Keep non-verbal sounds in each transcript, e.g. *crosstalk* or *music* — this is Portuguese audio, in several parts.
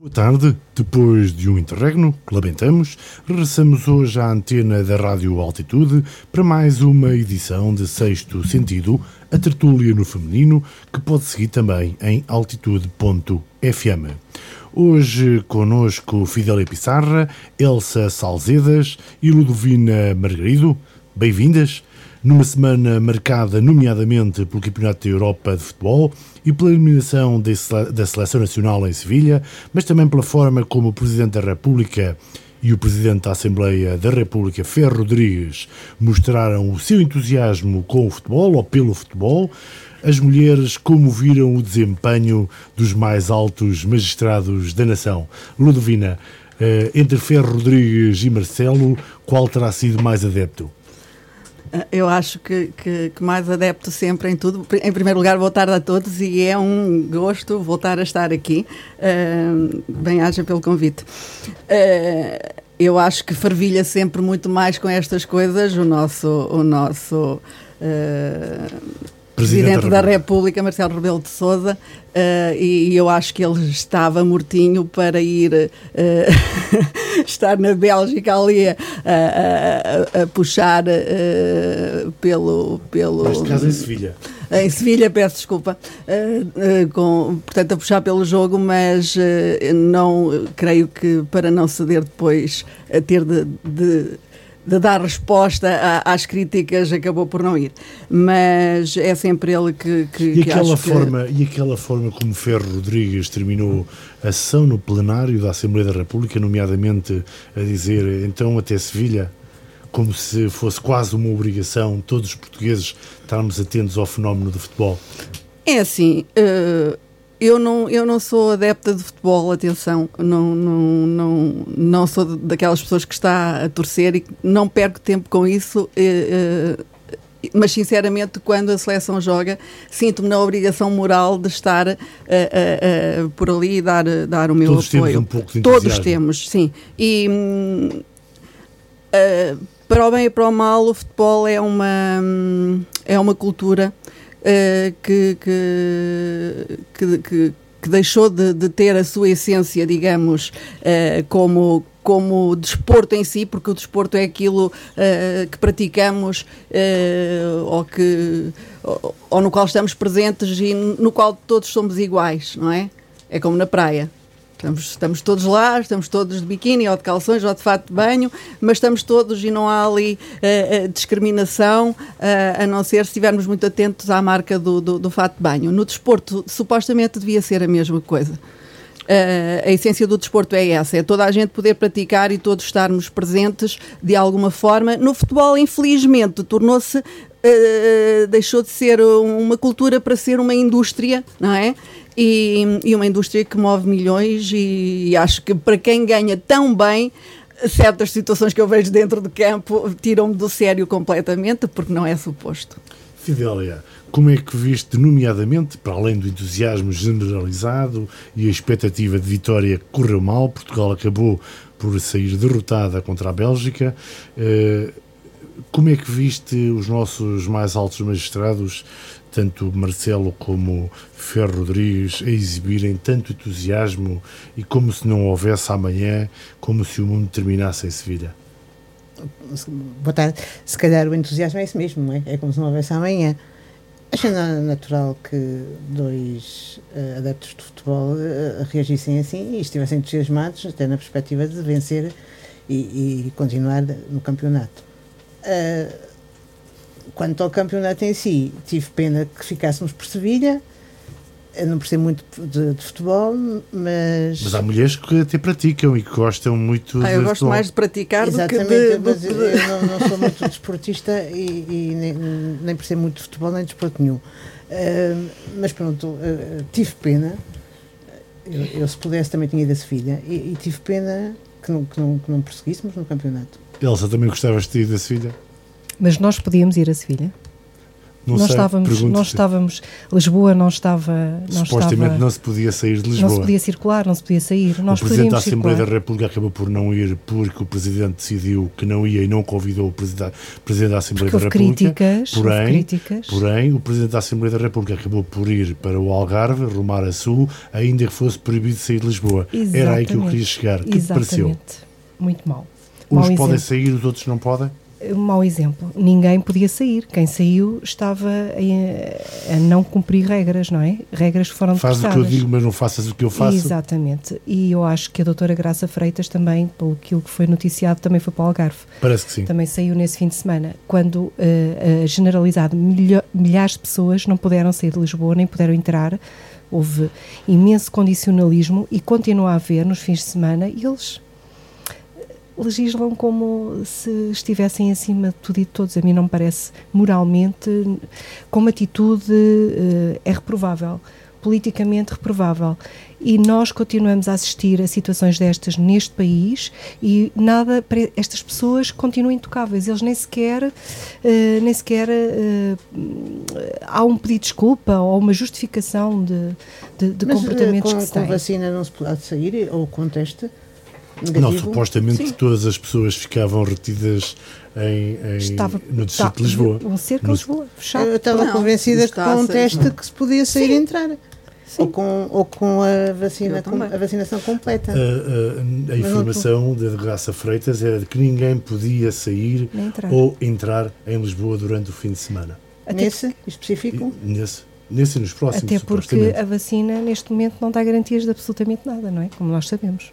Boa tarde. Depois de um interregno que lamentamos, regressamos hoje à antena da Rádio Altitude para mais uma edição de Sexto Sentido, a tertúlia no feminino, que pode seguir também em altitude.fm. Hoje conosco Fidélia Pissarra, Elsa Salzedas e Ludovina Margarido. Bem-vindas numa semana marcada nomeadamente pelo Campeonato da Europa de Futebol e pela eliminação da Seleção Nacional em Sevilha, mas também pela forma como o Presidente da República e o Presidente da Assembleia da República, Ferro Rodrigues, mostraram o seu entusiasmo com o futebol ou pelo futebol. As mulheres como viram o desempenho dos mais altos magistrados da nação. Ludovina, eh, entre Ferro Rodrigues e Marcelo, qual terá sido mais adepto? Eu acho que, que, que, mais adepto sempre em tudo. Em primeiro lugar, boa tarde a todos e é um gosto voltar a estar aqui. Uh, Bem-aja pelo convite. Uh, eu acho que fervilha sempre muito mais com estas coisas o nosso. O nosso uh, Presidente, Presidente da, República. Marcelo Rebelo de Sousa, uh, e, e, eu acho que ele estava mortinho para ir uh, *laughs* estar na Bélgica ali a, a, a, a puxar uh, pelo, pelo. Caso em Sevilha. Em Sevilha, peço desculpa, com, portanto, a puxar pelo jogo, mas não creio que para não ceder depois a ter de, de de dar resposta às críticas acabou por não ir. Mas é sempre ele que. que e, aquela que forma, que... e aquela forma como Ferro Rodrigues terminou a sessão no plenário da Assembleia da República, nomeadamente a dizer então até Sevilha, como se fosse quase uma obrigação todos os portugueses estarmos atentos ao fenómeno do futebol? É assim. Uh eu não, eu não sou adepta de futebol, atenção, não, não, não, não sou daquelas pessoas que está a torcer e não perco tempo com isso. Eh, eh, mas sinceramente, quando a seleção joga, sinto-me na obrigação moral de estar uh, uh, uh, por ali e dar, dar o meu Todos apoio. Temos um pouco de Todos temos, sim. E para o bem e para o mal, o futebol é uma, é uma cultura uh, que, que, que, que, deixou de, de, ter a sua essência, digamos, uh, como como desporto em si, porque o desporto é aquilo uh, que praticamos uh, ou, que, ou, ou, no qual estamos presentes e no qual todos somos iguais, não é? É como na praia. Estamos, estamos todos lá, estamos todos de biquíni ou de calções ou de fato de banho, mas estamos todos e não há ali uh, discriminação, uh, a não ser se estivermos muito atentos à marca do, do, do fato de banho. No desporto, supostamente devia ser a mesma coisa. Uh, a essência do desporto é essa, é toda a gente poder praticar e todos estarmos presentes de alguma forma. No futebol, infelizmente, tornou-se, uh, deixou de ser uma cultura para ser uma indústria, não é? E, e uma indústria que move milhões e, e acho que para quem ganha tão bem certas situações que eu vejo dentro do campo tiram-me do sério completamente, porque não é suposto. Fidélia, como é que viste, nomeadamente, para além do entusiasmo generalizado e a expectativa de vitória que correu mal, Portugal acabou por sair derrotada contra a Bélgica. Eh, como é que viste os nossos mais altos magistrados tanto Marcelo como Ferro Rodrigues a exibirem tanto entusiasmo e como se não houvesse amanhã, como se o mundo terminasse em Sevilha? Boa tarde. Se calhar o entusiasmo é isso mesmo, não é? É como se não houvesse amanhã. Acho natural que dois uh, adeptos de futebol uh, reagissem assim e estivessem entusiasmados, até na perspectiva de vencer e, e continuar no campeonato. Uh, Quanto ao campeonato em si, tive pena que ficássemos por Sevilha. Eu não percebo muito de, de, futebol, mas. Mas há mulheres que até praticam e que gostam muito ah, de Eu gosto futebol. mais de praticar Exatamente, do que de. Mas eu, eu não, não, sou muito desportista e, e nem, nem percebo muito de futebol nem de desporto nenhum. Uh, mas pronto, uh, tive pena. Eu, eu, se pudesse, também tinha ido a Sevilha e, e tive pena que não, que, não, que não prosseguíssemos no campeonato. Elsa, também gostavas de ir a Sevilha? Mas nós podíamos ir a Sevilha? Não nós sei, estávamos, nós estávamos, Lisboa não estava, não Supostamente estava, não se podia sair de não Lisboa. se podia circular, não se podia sair. Nós o Presidente da Assembleia circular. da República acabou por não ir porque o Presidente decidiu que não ia e não convidou o Presidente, Presidente da Assembleia Porque da República. críticas, porém, críticas. Porém, o Presidente da Assembleia da República acabou por ir para o Algarve, rumar a sul, ainda que fosse proibido sair de Lisboa. Era aí que eu Exatamente. queria chegar. Que te pareceu? Exatamente. Muito mal. Uns podem sair, os outros não podem? Um mau exemplo. Ninguém podia sair. Quem saiu estava a, a não cumprir regras, não é? Regras que foram Faz o que eu digo, mas não faças o que eu faço. Exatamente. E eu acho que a doutora Graça Freitas também, pelo aquilo que foi noticiado, também foi para o Algarve. Parece que sim. Também saiu nesse fim de semana, quando a generalidade, milho- milhares de pessoas não puderam sair de Lisboa, nem puderam entrar. Houve imenso condicionalismo e continua a haver nos fins de semana e eles legislam como se estivessem acima de tudo e de todos. A mim não me parece moralmente, como atitude, eh, é reprovável, politicamente reprovável. E nós continuamos a assistir a situações destas neste país e nada, para estas pessoas continuam intocáveis. Eles nem sequer, eh, nem sequer eh, há um pedido de desculpa ou uma justificação de, de, de Mas comportamentos com, que se com têm. vacina não se pode sair, ou com teste Não, negativo? supostamente Sim. todas as pessoas ficavam retidas em, em- Estava no Distrito de Lisboa. Um cerco No- de Lisboa, fechado. Eu estava Não, convencida que está com um teste que se podia sair e entrar. Sim. Ou com, ou com a, vacina, com, a vacinação completa. A, a- a informação da Graça Freitas era de que ninguém podia sair entrar. ou entrar em Lisboa durante o fim de semana. Até Nesse específico? Nesse, nesse e nos próximos, Até porque a vacina neste momento não dá garantias de absolutamente nada, não é? Como nós sabemos.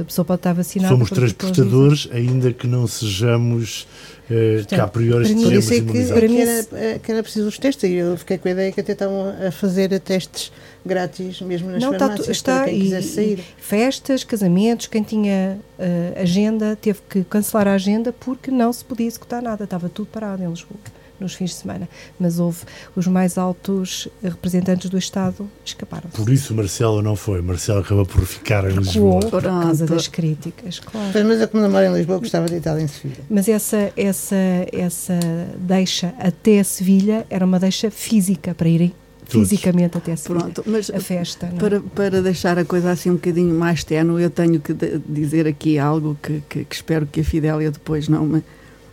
A pessoa pode estar vacinada. Somos transportadores, ainda que não sejamos eh, que a priori é que, imunizados. Para mim, que era, que era preciso os testes. E eu fiquei com a ideia que até estavam a fazer testes grátis mesmo nas Não, está, farmácias está para quem e, sair. festas, casamentos, quem tinha eh, agenda teve que cancelar a agenda porque não se podia executar nada, estava tudo parado em Lisboa nos fins de semana. Mas houve os mais altos representantes do Estado escaparam. Por isso Marcelo não foi. Marcelo acabou por ficar em Lisboa. por causa das críticas, claro. Pois, Mas eu, como não moro em Lisboa, gostava de estar em Sevilha. Mas essa, essa, essa deixa até Sevilha era uma deixa física para irem fisicamente até Sevilha. Pronto, mas A festa. não é? para, para deixar a coisa assim um bocadinho mais tenue, eu tenho que dizer aqui algo que, que- que espero que a Fidélia depois não me,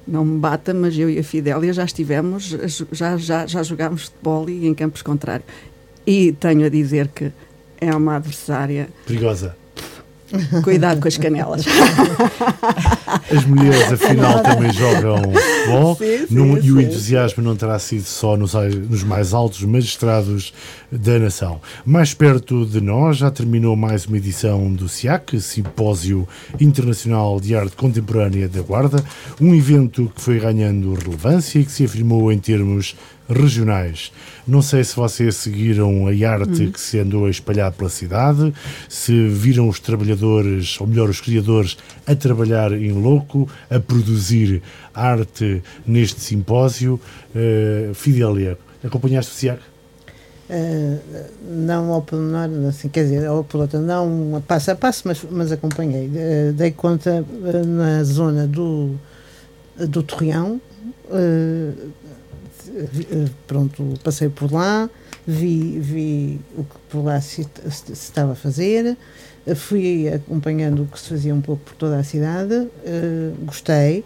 não me bata, mas eu e a Fidélia já estivemos, já, já, já jogámos futebol e em campos contrários. E tenho a dizer que é uma adversária. Perigosa. Cuidado com as canelas. As mulheres, afinal, também jogam futebol Sim, sim, Não- e o sim. entusiasmo não terá sido só nos, nos mais altos magistrados da nação. Mais perto de nós, já terminou mais uma edição do SIAC, Simpósio Internacional de Arte Contemporânea da Guarda, um evento que foi ganhando relevância e que se afirmou em termos regionais. Não sei se vocês seguiram a arte que se andou a espalhar pela cidade, se viram os trabalhadores, ou melhor, os criadores, a trabalhar em louco, a produzir arte neste simpósio. Uh, Fidélia, acompanhaste o SIAC? Uh, não ao pormenor, assim, quer dizer, ao piloto, não a passo a passo, mas, mas acompanhei. Uh, dei conta uh, na zona do, do Torreão. Uh, uh, pronto, passei por lá, vi, vi o que por lá se, se- se estava a fazer, uh, fui acompanhando o que se fazia um pouco por toda a cidade, uh, gostei.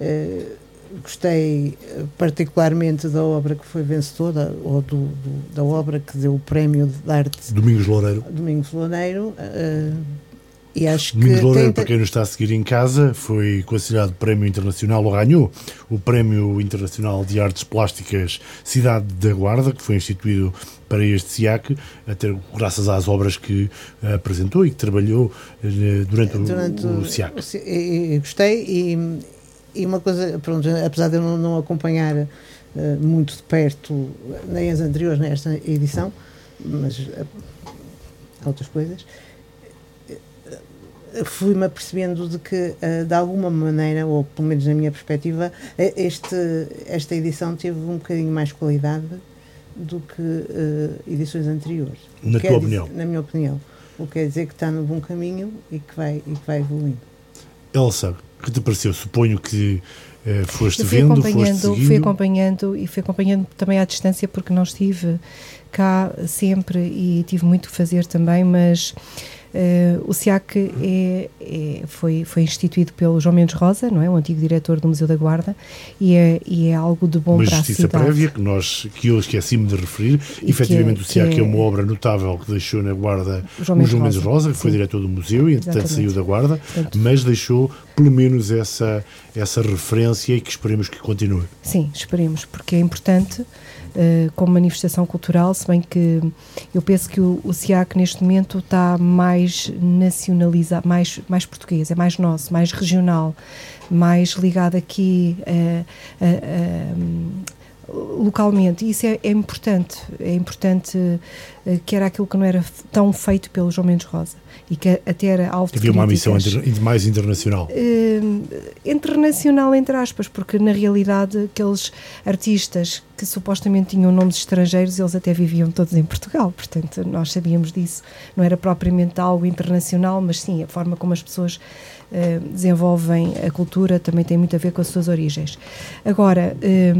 uh, gostei eh, particularmente da obra que foi vencedora, ou do, do- da obra que deu o prémio de arte Domingos Loureiro. Domingos Loureiro. eh, e acho Domingos que Loureiro, tem- para quem nos está a seguir em casa, foi considerado Prémio Internacional, ou ganhou o Prémio Internacional de Artes Plásticas Cidade da Guarda, que foi instituído para este SIAC, até graças às obras que eh, apresentou e que trabalhou eh, durante, o- durante o, SIAC. o e- e gostei e, e uma coisa, pronto, apesar de eu não, não acompanhar eh, muito de perto nem as anteriores, nem esta edição, mas há outras coisas, fui-me apercebendo de que, eh, de alguma maneira, ou pelo menos na minha perspectiva, eh, este, esta edição teve um bocadinho mais qualidade do que eh, edições anteriores. Na Quer tua dizer- opinião. Na minha opinião. O que quer dizer que está no bom caminho e que vai, e que vai evoluindo. Elsa, que te pareceu? Suponho que Uh, foste vendo, acompanhando, foste fui acompanhando e fui acompanhando também à distância porque não estive cá sempre e tive muito que fazer também, mas Uh, o SIAC é, é, foi, foi instituído pelo João Mendes Rosa, não é? o antigo diretor do Museu da Guarda, e é, e é algo de bom uma para a justiça cidade. prévia que, nós, que eu esqueci-me de referir. E Efetivamente, é- o SIAC é, é- uma obra notável que deixou na Guarda O João o Mendes João Mendes Rosa. Rosa, que foi Sim. diretor do museu e, entretanto, Exatamente. saiu da Guarda, Portanto- mas deixou pelo menos essa, essa referência e que esperemos que continue. Sim, esperemos, porque é importante eh, como manifestação cultural, se bem que eu penso que o, o SIAC neste momento está mais nacionalizado, mais, mais português, é mais nosso, mais regional, mais ligado aqui eh, a- a- a- localmente. E isso é, é importante, é importante eh, que era aquilo que não era tão feito pelo João Mendes Rosa e que até era alvo Havia uma missão inter- mais internacional. Eh, internacional, entre aspas, porque na realidade aqueles artistas que supostamente tinham nomes estrangeiros, eles até viviam todos em Portugal, portanto nós sabíamos disso. Não era propriamente algo internacional, mas sim, a forma como as pessoas eh, desenvolvem a cultura também tem muito a ver com as suas origens. Agora, eh,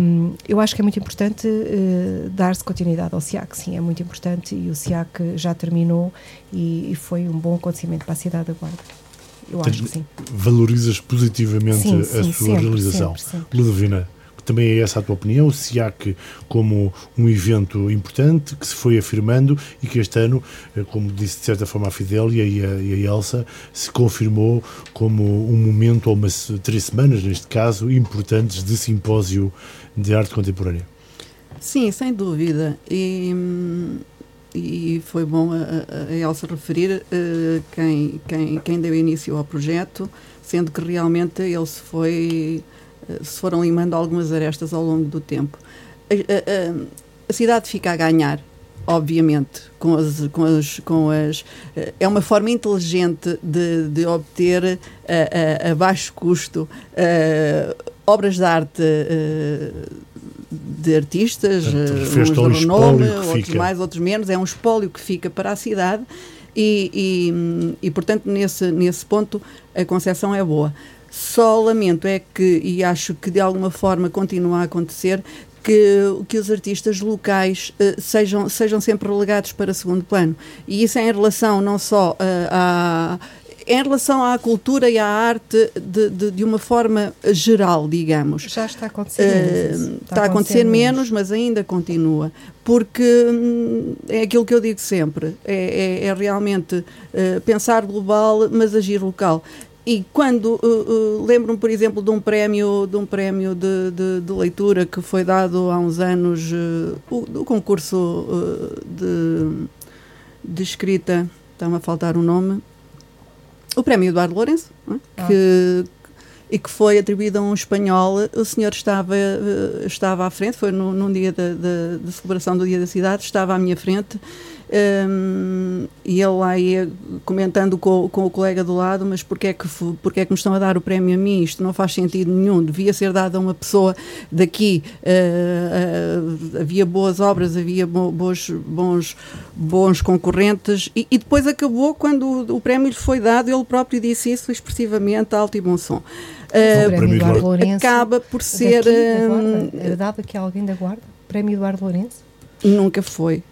eu acho que é muito importante eh, dar-se continuidade ao SIAC, sim, é muito importante e o SIAC já terminou e, e foi um bom acontecimento para a cidade da Guarda. Eu acho que sim. Valorizas positivamente Sim, a sim, sua sempre, realização. sempre, sempre. Ludovina, também é essa a tua opinião? O SIAC como um evento importante que se foi afirmando e que este ano, eh, como disse de certa forma a Fidélia e a, e a Elsa, se confirmou como um momento, ou umas três semanas neste caso, importantes de simpósio de arte contemporânea. Sim, sem dúvida. E, e foi bom a, a- Elsa referir eh, quem, quem, quem deu início ao projeto, sendo que realmente ele se foi se foram limando algumas arestas ao longo do tempo. A, a- a- cidade fica a ganhar, obviamente, com as, com as, com as eh, é uma forma inteligente de, de obter a, a- a baixo custo eh, obras de arte eh, de artistas, Portanto, eh, uns de renome, outros fica. mais, outros menos. É um espólio que fica para a cidade e, e, e, portanto, nesse, nesse ponto a concepção é boa. Só lamento é que, e acho que de alguma forma continua a acontecer, que, que os artistas locais eh, sejam, sejam sempre relegados para segundo plano. E isso é em relação não só eh, à em relação à cultura e à arte de, de, de uma forma geral, digamos. Já está a acontecer Uh, menos. isso. está, a acontecer menos, mas ainda continua. Porque hum, é aquilo que eu digo sempre: é, é- é realmente uh, pensar global, mas agir local. E quando uh, uh, lembro-me, por exemplo, de um prémio, de, um prémio de, de- de leitura que foi dado há uns anos, uh, o, do concurso de, de escrita, está-me a faltar o nome, o prémio Eduardo Lourenço, é? Ah. que, e que foi atribuído a um espanhol. O senhor estava, estava à frente, foi no, num dia da, da- da celebração do Dia da Cidade, estava à minha frente. Hum, e ele lá ia comentando com, com o colega do lado, mas porquê é, que, porquê é que me estão a dar o prémio a mim? Isto não faz sentido nenhum, devia ser dado a uma pessoa daqui. eh, eh, havia boas obras, havia bo- bons, bons, bons concorrentes, e, e depois acabou quando o, o prémio lhe foi dado, ele próprio disse isso expressivamente alto e bom som. Eh, O prémio prémio Eduardo Lourenço. acaba por ser. daqui, da hum, Guarda, é dado aqui a alguém da Guarda? Prémio Eduardo Lourenço? nunca foi.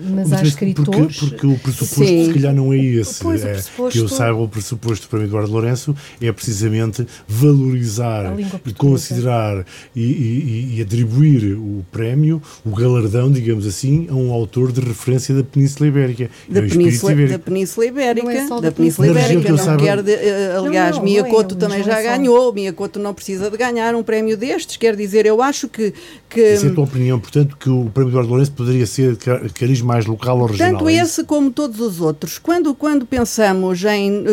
Mas há escritores. Porque, porque o pressuposto Sim. se calhar não é esse. Pois, É, pressuposto- que eu saiba, o pressuposto para Eduardo Lourenço, é precisamente valorizar e considerar e, e- e atribuir o prémio, o galardão, digamos assim, a um autor de referência da Península Ibérica. Da é espírito Península, ibérico. da Península Ibérica. Não é só da da Península Península Ibérica. Ibérica. Não Que eu quer de- eh, aliás, não, Mia não é, também é já só. ganhou. Mia Couto não precisa de ganhar um prémio destes. Quer dizer, eu acho que. que Essa é a tua opinião, portanto, que o prémio Eduardo Lourenço poderia ser de ca- cariz mais local ou regional. Tanto é esse como todos os outros. Quando, quando pensamos em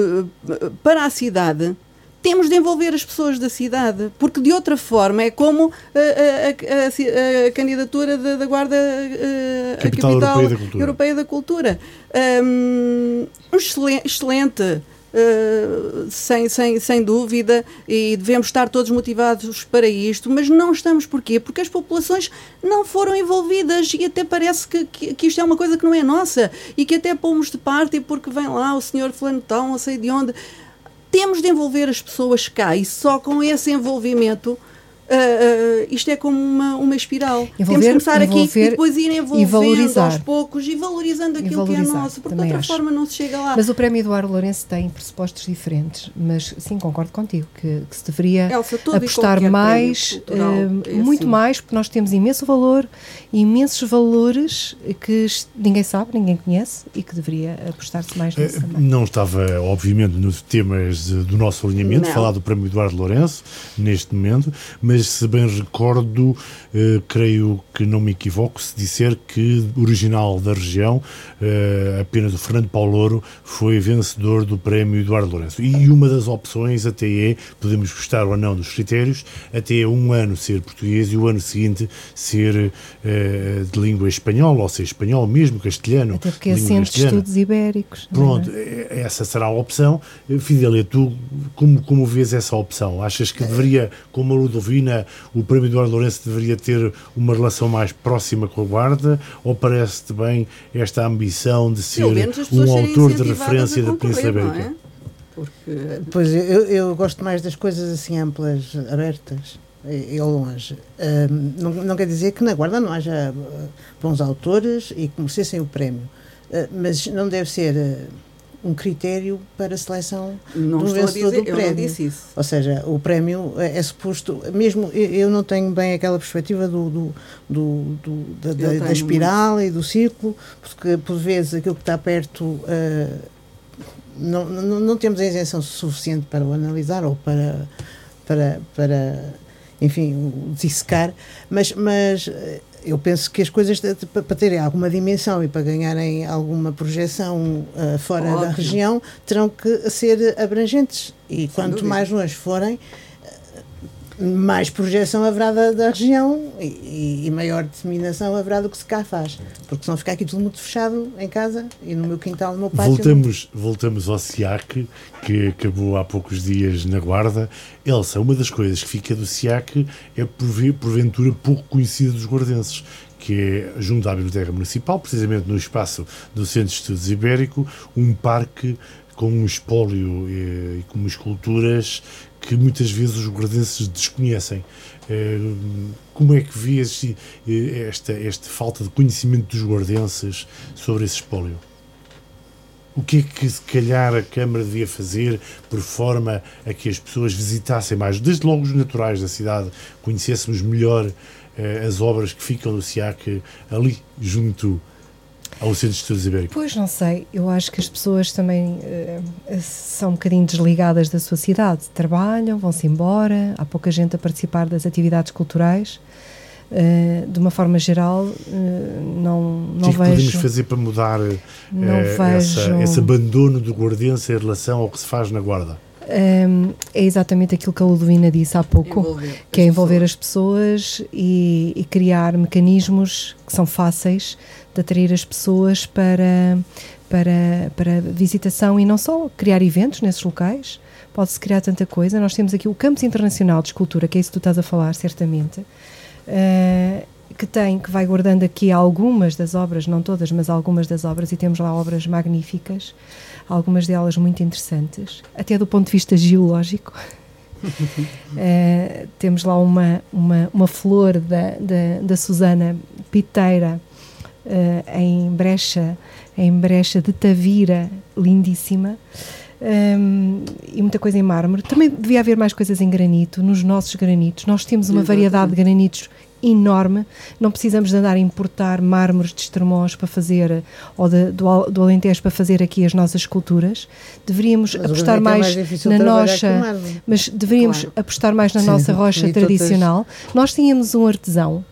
eh, para a cidade, temos de envolver as pessoas da cidade, porque de outra forma é como eh, a, a- a ci- a candidatura da, da Guarda eh, a Capital Europeia da Cultura. Europeia da Cultura. Um, excelen- excelente. Uh, sem, sem, sem dúvida, e devemos estar todos motivados para isto, mas não estamos porquê? Porque as populações não foram envolvidas e até parece que, que, que isto é uma coisa que não é nossa e que até pomos de parte porque vem lá o senhor tal, não sei de onde. Temos de envolver as pessoas cá e só com esse envolvimento Uh, uh, isto é como uma, uma espiral. Envolver, Temos que começar aqui e depois ir envolvendo aos poucos e valorizando aquilo valorizar, que é nosso, porque de outra acho. forma não se chega lá. Mas o Prémio Eduardo Lourenço tem pressupostos diferentes, mas sim, concordo contigo, que, que se deveria Elsa, e apostar mais, cultural eh, é muito assim. mais, porque nós temos imenso valor, imensos valores que ninguém sabe, ninguém conhece e que deveria apostar-se mais nisso Eh, também. Não estava, obviamente, nos temas do nosso alinhamento, Não. falar do Prémio Eduardo Lourenço, neste momento, mas se bem recordo, eh, creio que não me equivoco se disser que original da região, eh, apenas o Fernando Paulouro, foi vencedor do Prémio Eduardo Lourenço. E uma das opções até é, podemos gostar ou não dos critérios, até é um ano ser português e o ano seguinte ser eh, de língua espanhola, ou ser espanhol mesmo, castelhano. Até porque é Centro de. Estudos Ibéricos. é? Pronto, eh, essa será a opção. Eh, Fidélia, tu como, como vês essa opção? Achas que deveria, como a Ludovina, o Prémio Eduardo Lourenço deveria ter uma relação mais próxima com a Guarda? Ou parece-te bem esta ambição de ser um autor de referência da Península não Ibérica? é? Porque Pois eu, eu gosto mais das coisas assim amplas, abertas e, e ao longe. Ahm, não, não quer dizer que na Guarda não haja ah, bons autores e que merecessem o prémio, Ah, mas não deve ser ah, um critério para a seleção não do vencedor dizer, do prémio. disse isso. Ou seja, o prémio é, é suposto, mesmo eu não tenho bem aquela perspectiva do, do, do- do- da, da- espiral e do círculo, porque por vezes aquilo que está perto ah, não, não, não temos a isenção suficiente para o analisar ou para, para, para enfim, o dissecar, mas, mas eh, eu penso que as coisas para terem alguma dimensão e para ganharem alguma projeção ah, fora da região terão que ser abrangentes e quanto dúvida. mais longe forem mais projeção haverá da, da região e, e maior disseminação haverá do que se cá faz porque senão fica aqui tudo muito fechado em casa e no meu quintal, no meu pátio Voltamos, voltamos ao SIAC, que acabou há poucos dias na Guarda. Elsa, uma das coisas que fica do SIAC é, porve- porventura, pouco conhecida dos guardenses, que é, junto à Biblioteca Municipal, precisamente no espaço do Centro de Estudos Ibérico, um parque com um espólio eh, e com esculturas que muitas vezes os guardenses desconhecem. Eh, Como é que vês eh, esta, esta falta de conhecimento dos guardenses sobre esse espólio? O que é que se calhar a Câmara devia fazer por forma a que as pessoas visitassem mais, desde logo os naturais da cidade, conhecêssemos melhor eh, as obras que ficam no SIAC ali junto ao Centro de Estudos Ibéricos? Pois não sei, eu acho que as pessoas também eh, são um bocadinho desligadas da sua cidade, trabalham, vão-se embora, há pouca gente a participar das atividades culturais. Eh, de uma forma geral, eh, não, O que não é que podemos vejo. fazer para mudar eh, Não essa, vejo. esse abandono do guardense em relação ao que se faz na Guarda? Hum, é exatamente aquilo que a Ludovina disse há pouco, Envolver que é envolver pessoas. as pessoas e, e criar mecanismos que são fáceis de atrair as pessoas para, para, para visitação e não só criar eventos nesses locais. Pode-se criar tanta coisa. Nós temos aqui o Campus Internacional de Escultura, que é isso que tu estás a falar, certamente, eh, que tem, que vai guardando aqui algumas das obras, não todas, mas algumas das obras, e temos lá obras magníficas, algumas delas muito interessantes, até do ponto de vista geológico. *laughs* Eh, temos lá uma, uma, uma flor da, da, da Susana Piteira eh, em brecha, em brecha de Tavira, lindíssima. Um, e muita coisa em mármore. Também devia haver mais coisas em granito, nos nossos granitos. Nós temos uma Exatamente. variedade de granitos enorme. Não precisamos de andar a importar mármores de Estremoz para fazer, ou de- do, do Alentejo para fazer aqui as nossas esculturas. Deveríamos Mas apostar granito é mais, na nossa, mas deveríamos Claro. apostar mais na Sim, nossa rocha tradicional. Nós tínhamos um artesão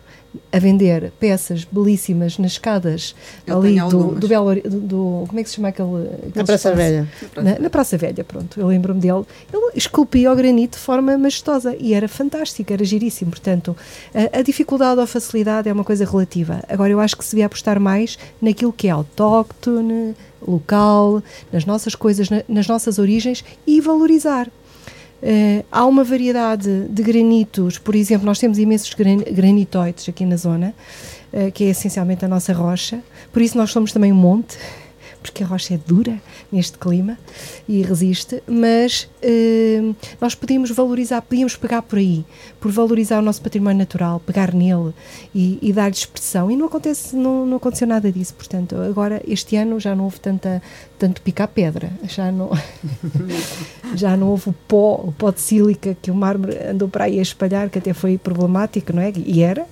a vender peças belíssimas nas escadas Eu ali do, do Belo do, do- como é que se chama aquele, aquele Na Praça espaço? Velha. Na, na Praça Velha, pronto, eu lembro-me dele. Ele esculpia o granito de forma majestosa e era fantástico, era giríssimo. Portanto, a, a dificuldade ou a facilidade é uma coisa relativa. Agora, eu acho que se devia apostar mais naquilo que é autóctone, local, nas nossas coisas, na- nas nossas origens e valorizar. Eh, há uma variedade de granitos, por exemplo, nós temos imensos gran- granitoides aqui na zona, eh, que é essencialmente a nossa rocha, por isso nós somos também um monte, porque a rocha é dura neste clima e resiste, mas uh, nós podíamos valorizar, podíamos pegar por aí, por valorizar o nosso património natural, pegar nele e, e dar-lhe expressão. E não acontece, não, não aconteceu nada disso. Portanto, agora este ano já não houve tanta, tanto picar pedra, já não, *laughs* já não houve o pó, o pó de sílica que o mármore andou para aí a espalhar, que até foi problemático, não é? E era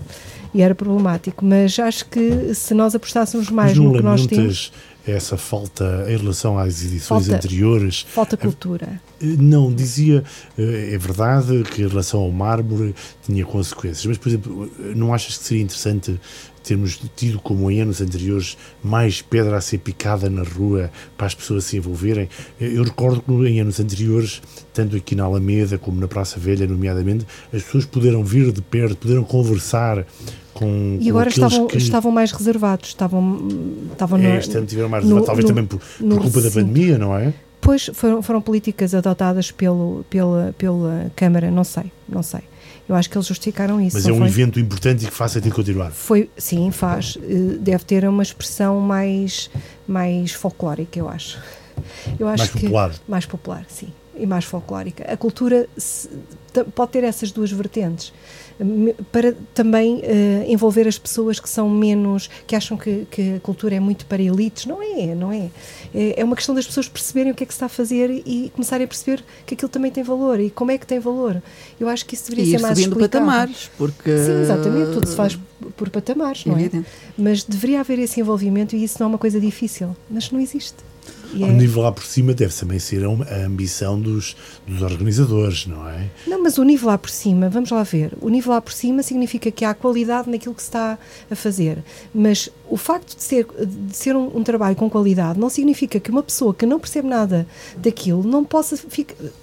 e era problemático. Mas acho que se nós apostássemos mais no que nós temos. Essa falta em relação às edições falta, anteriores. Falta cultura. Não, dizia, eh, é verdade que em relação ao mármore tinha consequências, mas, por exemplo, não achas que seria interessante termos tido, como em anos anteriores, mais pedra a ser picada na rua para as pessoas se envolverem. Eu recordo que em anos anteriores, tanto aqui na Alameda como na Praça Velha, nomeadamente, as pessoas puderam vir de perto, puderam conversar com, e agora estavam, que... estavam mais reservados, estavam, estavam é, este ano tiveram mais reservados, talvez no, também por, por culpa da pandemia, não é? Pois foram, foram políticas adotadas pelo, pela, pela Câmara, não sei, não sei. Eu acho que eles justificaram isso. Mas é um foi? evento importante e que faz sentido continuar. Foi, sim, faz. Eh, deve ter uma expressão mais, mais folclórica, eu acho. Eu acho mais popular. Que, mais popular, sim. E mais folclórica. A cultura pode ter essas duas vertentes para também uh, envolver as pessoas que são menos, que acham que, que, a cultura é muito para elites. Não é, não é. é. É uma questão das pessoas perceberem o que é que se está a fazer e começarem a perceber que aquilo também tem valor e como é que tem valor. Eu acho que isso deveria e ser mais explicado. patamares, porque... Sim, exatamente, tudo se faz por patamares, não é? Mas deveria haver esse envolvimento e isso não é uma coisa difícil, mas não existe. E Ao é... nível lá por cima deve também ser a ambição dos, dos organizadores, não é? Não, mas o nível lá por cima, vamos lá ver, o nível lá por cima significa que há qualidade naquilo que se está a fazer, mas o facto de ser, de ser um, um trabalho com qualidade não significa que uma pessoa que não percebe nada daquilo não possa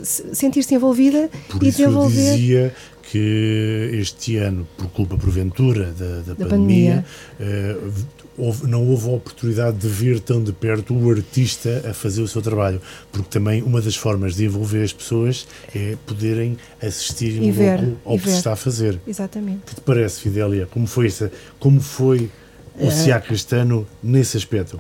sentir-se envolvida por e isso desenvolver. Eu dizia que este ano, por culpa porventura da, da, da pandemia, pandemia. Uh, houve, não houve a oportunidade de ver tão de perto o artista a fazer o seu trabalho, porque também uma das formas de envolver as pessoas é poderem assistir e ver, ao que se está a fazer. Exatamente. O que te parece, Fidélia? Como foi, essa, como foi o é. SIAC este ano nesse aspecto?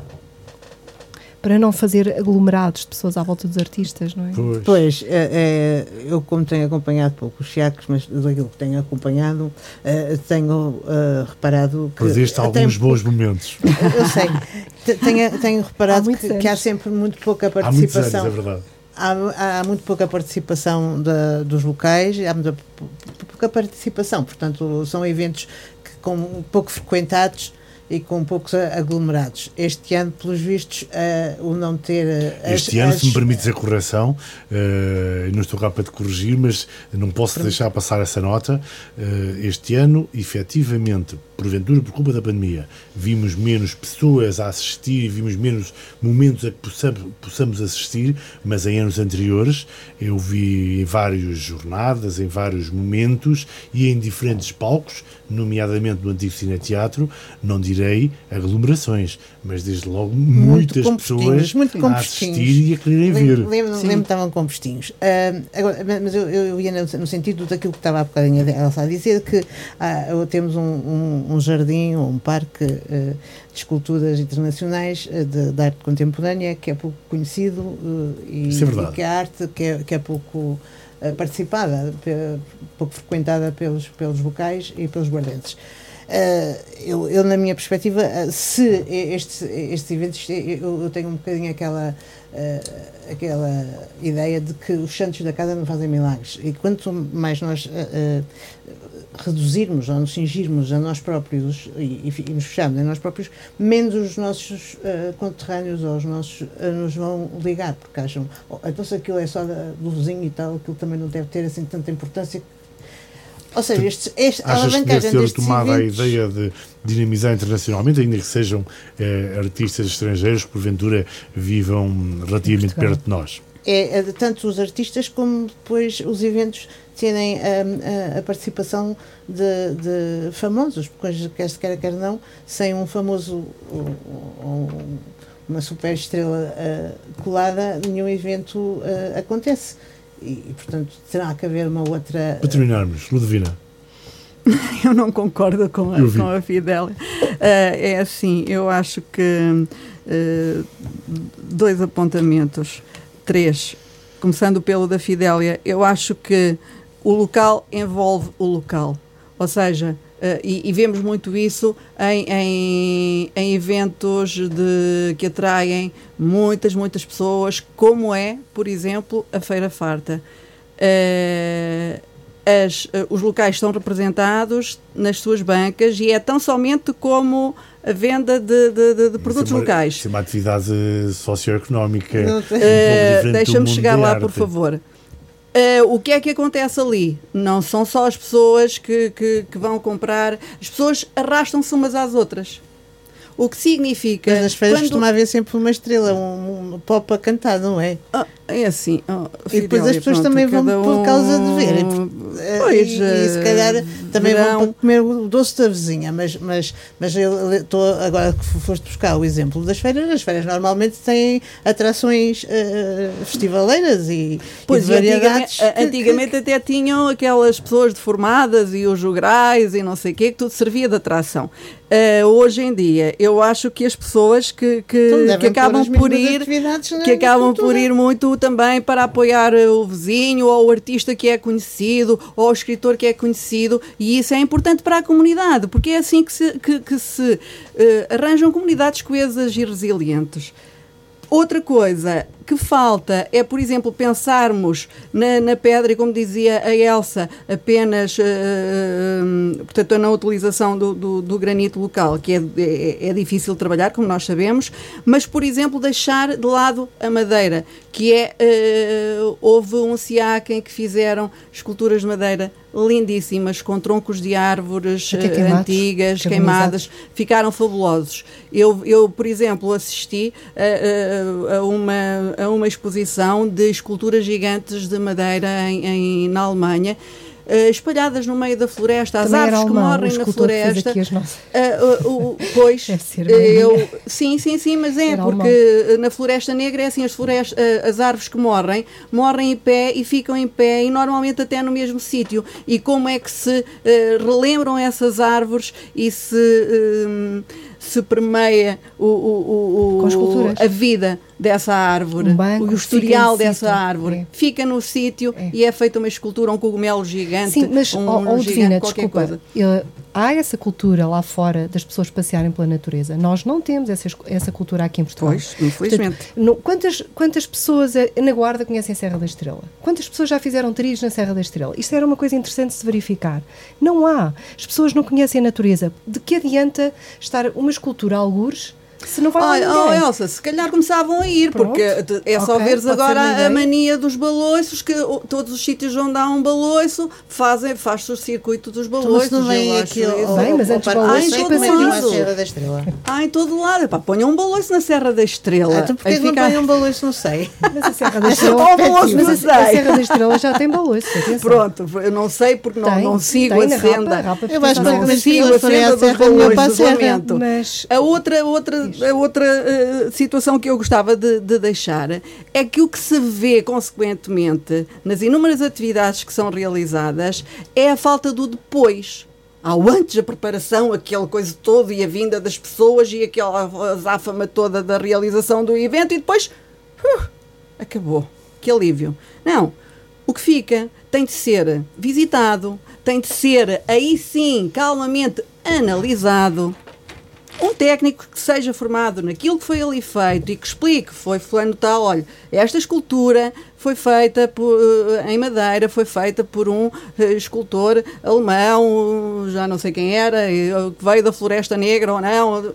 Para não fazer aglomerados de pessoas à volta dos artistas, não é? Pois, pois é, é, eu como tenho acompanhado pouco os chiacos, mas daquilo que tenho acompanhado, é, tenho uh, reparado que... Perdeste alguns bons momentos. *laughs* Eu sei. tenho, tenho reparado há que, que, há sempre muito pouca participação. Há muitos anos, é verdade. Há, há, muito pouca participação de, dos locais, há muita pouca participação, portanto são eventos que, com pouco frequentados e com poucos aglomerados. Este ano, pelos vistos, uh, o não ter. Uh, este as, ano, as... se me permites a correção, uh, não estou cá para te corrigir, mas não posso Pronto. deixar passar essa nota. este ano, efetivamente, porventura por culpa da pandemia, vimos menos pessoas a assistir, vimos menos momentos a que possamos, possamos assistir, mas em anos anteriores eu vi em várias jornadas, em vários momentos e em diferentes palcos, nomeadamente no antigo cineteatro, não direi aglomerações, mas desde logo muitas pessoas muito a assistir e a quererem ver. Lembro-me lembro, estavam com postinhos. Uh, agora, mas eu, eu ia no, no, sentido daquilo que estava há bocadinho a dizer, que uh, temos um, um um jardim ou um parque uh, de esculturas internacionais uh, de, de, arte contemporânea que é pouco conhecido uh, e, é e, que a arte que é, que é pouco participada, pouco frequentada pelos, pelos vocais e pelos guardantes. eu, eu, na minha perspectiva, se estes, estes eventos, eu, eu tenho um bocadinho aquela uh, aquela ideia de que os santos da casa não fazem milagres. E quanto mais nós uh, uh, reduzirmos ou nos cingirmos a nós próprios e, e, nos fecharmos a nós próprios, menos os nossos conterrâneos ou os nossos nos vão ligar, porque acham, oh, então se aquilo é só do vizinho e tal, aquilo também não deve ter assim tanta importância ou seja, este, este, a alavancagem que deve tomado eventos... a ideia de dinamizar internacionalmente, ainda que sejam eh, artistas estrangeiros que porventura vivam relativamente perto de nós? É, é tanto os artistas como depois os eventos terem a, hum, a, a participação de, de, famosos, porque quer se quer quer não, sem um famoso ou, uma super estrela uh, colada, nenhum evento uh, acontece e, e, portanto, terá que haver uma outra. Para terminarmos, Ludovina. *laughs* eu não concordo com a, com a Fidélia. Uh, é assim, eu acho que uh, dois apontamentos, três, começando pelo da Fidélia. Eu acho que o local envolve o local, ou seja, Uh, e, e, vemos muito isso em, em, em, eventos de, que atraem muitas, muitas pessoas, como é, por exemplo, a Feira Farta. Uh, as, uh, os locais estão representados nas suas bancas e é tão somente como a venda de, de, de, de produtos isso é uma, locais. Isso é uma atividade socioeconómica. Uh, Deixa-me chegar lá, arte. por favor. Uh, o que é que acontece ali? Não são só as pessoas que, que, que vão comprar, as pessoas arrastam-se umas às outras. O que significa. Mas nas feiras quando... costuma haver sempre uma estrela, um, um pop a cantar, não é? Ah, é assim. Oh, e depois as pessoas pronto, também vão por causa de ver. Pois, e, e se calhar também verão. vão comer o doce da vizinha, mas, mas, mas eu estou agora que foste buscar o exemplo das feiras, as feiras normalmente têm atrações uh, festivaleiras e, pois, e variedades. Antigamente, que, antigamente que, até tinham aquelas pessoas deformadas e os jograis e não sei o quê, que tudo servia de atração. Uh, hoje em dia, eu acho que as pessoas que, que, então que acabam por ir que acabam por ir muito também para apoiar o vizinho ou o artista que é conhecido ou o escritor que é conhecido e isso é importante para a comunidade porque é assim que se, que, que se uh, arranjam comunidades coesas e resilientes. Outra coisa que falta é, por exemplo, pensarmos na, na pedra, e como dizia a Elsa, apenas uh, portanto, na utilização do, do, do granito local, que é, é, é, difícil trabalhar, como nós sabemos, mas, por exemplo, deixar de lado a madeira, que é. Uh, houve um SIAC em que fizeram esculturas de madeira lindíssimas, com troncos de árvores queimados, antigas, queimadas, ficaram fabulosos. Eu, eu, por exemplo, assisti a, a, a uma a uma exposição de esculturas gigantes de madeira em, em na Alemanha. Uh, espalhadas no meio da floresta, as árvores que morrem na floresta. Uh, uh, pois, *laughs* eu, sim, sim, sim, mas é, era porque alemão. na Floresta Negra é assim: as, floresta, as árvores que morrem, morrem em pé e ficam em pé, e normalmente até no mesmo sítio. E como é que se relembram essas árvores e se se permeia o, o, o, a vida dessa árvore, um banco, o historial dessa sítio. árvore. É. Fica no sítio é. e é feita uma escultura, um cogumelo gigante, Sim, mas, um, oh, um Divina, desculpa, coisa. Eu, há essa cultura lá fora das pessoas passearem pela natureza. Nós não temos essa, essa cultura aqui em Portugal. Pois, infelizmente. Portanto, quantas, quantas pessoas na Guarda conhecem a Serra da Estrela? Quantas pessoas já fizeram trilhos na Serra da Estrela? Isto era uma coisa interessante de se verificar. Não há. As pessoas não conhecem a natureza. De que adianta estar uma escultura algures se não vai lá oh, Elsa, se calhar começavam a ir, Pronto. porque é só okay, veres agora a mania dos baloiços, que todos os sítios onde há um baloiço fazem, faz-se o circuito dos então, baloiços. Então, não vem aqui, bem, mas antes há em todo lado. Serra da Estrela. Há em todo lado. Pá, ponham um baloiço na Serra da Estrela. Ah, então porquê fica... não um baloiço? Não sei. Mas a Serra da *laughs* Estrela, oh, mas a, a, Serra da Estrela já tem baloiço. Pronto, eu não sei porque não, não sigo a senda. Eu acho que não sigo a senda dos balões Mas a outra, outra, a outra uh, situação que eu gostava de, de, deixar é que o que se vê, consequentemente, nas inúmeras atividades que são realizadas é a falta do depois. Ao antes, a preparação, aquela coisa toda e a vinda das pessoas e aquela azáfama toda da realização do evento e depois uh, acabou. Que alívio. Não. O que fica tem de ser visitado, tem de ser aí sim calmamente analisado um técnico que seja formado naquilo que foi ali feito e que explique, foi fulano tal, olha, esta escultura foi feita por, eh, em madeira, foi feita por um eh, escultor alemão, já não sei quem era, que veio da Floresta Negra ou não.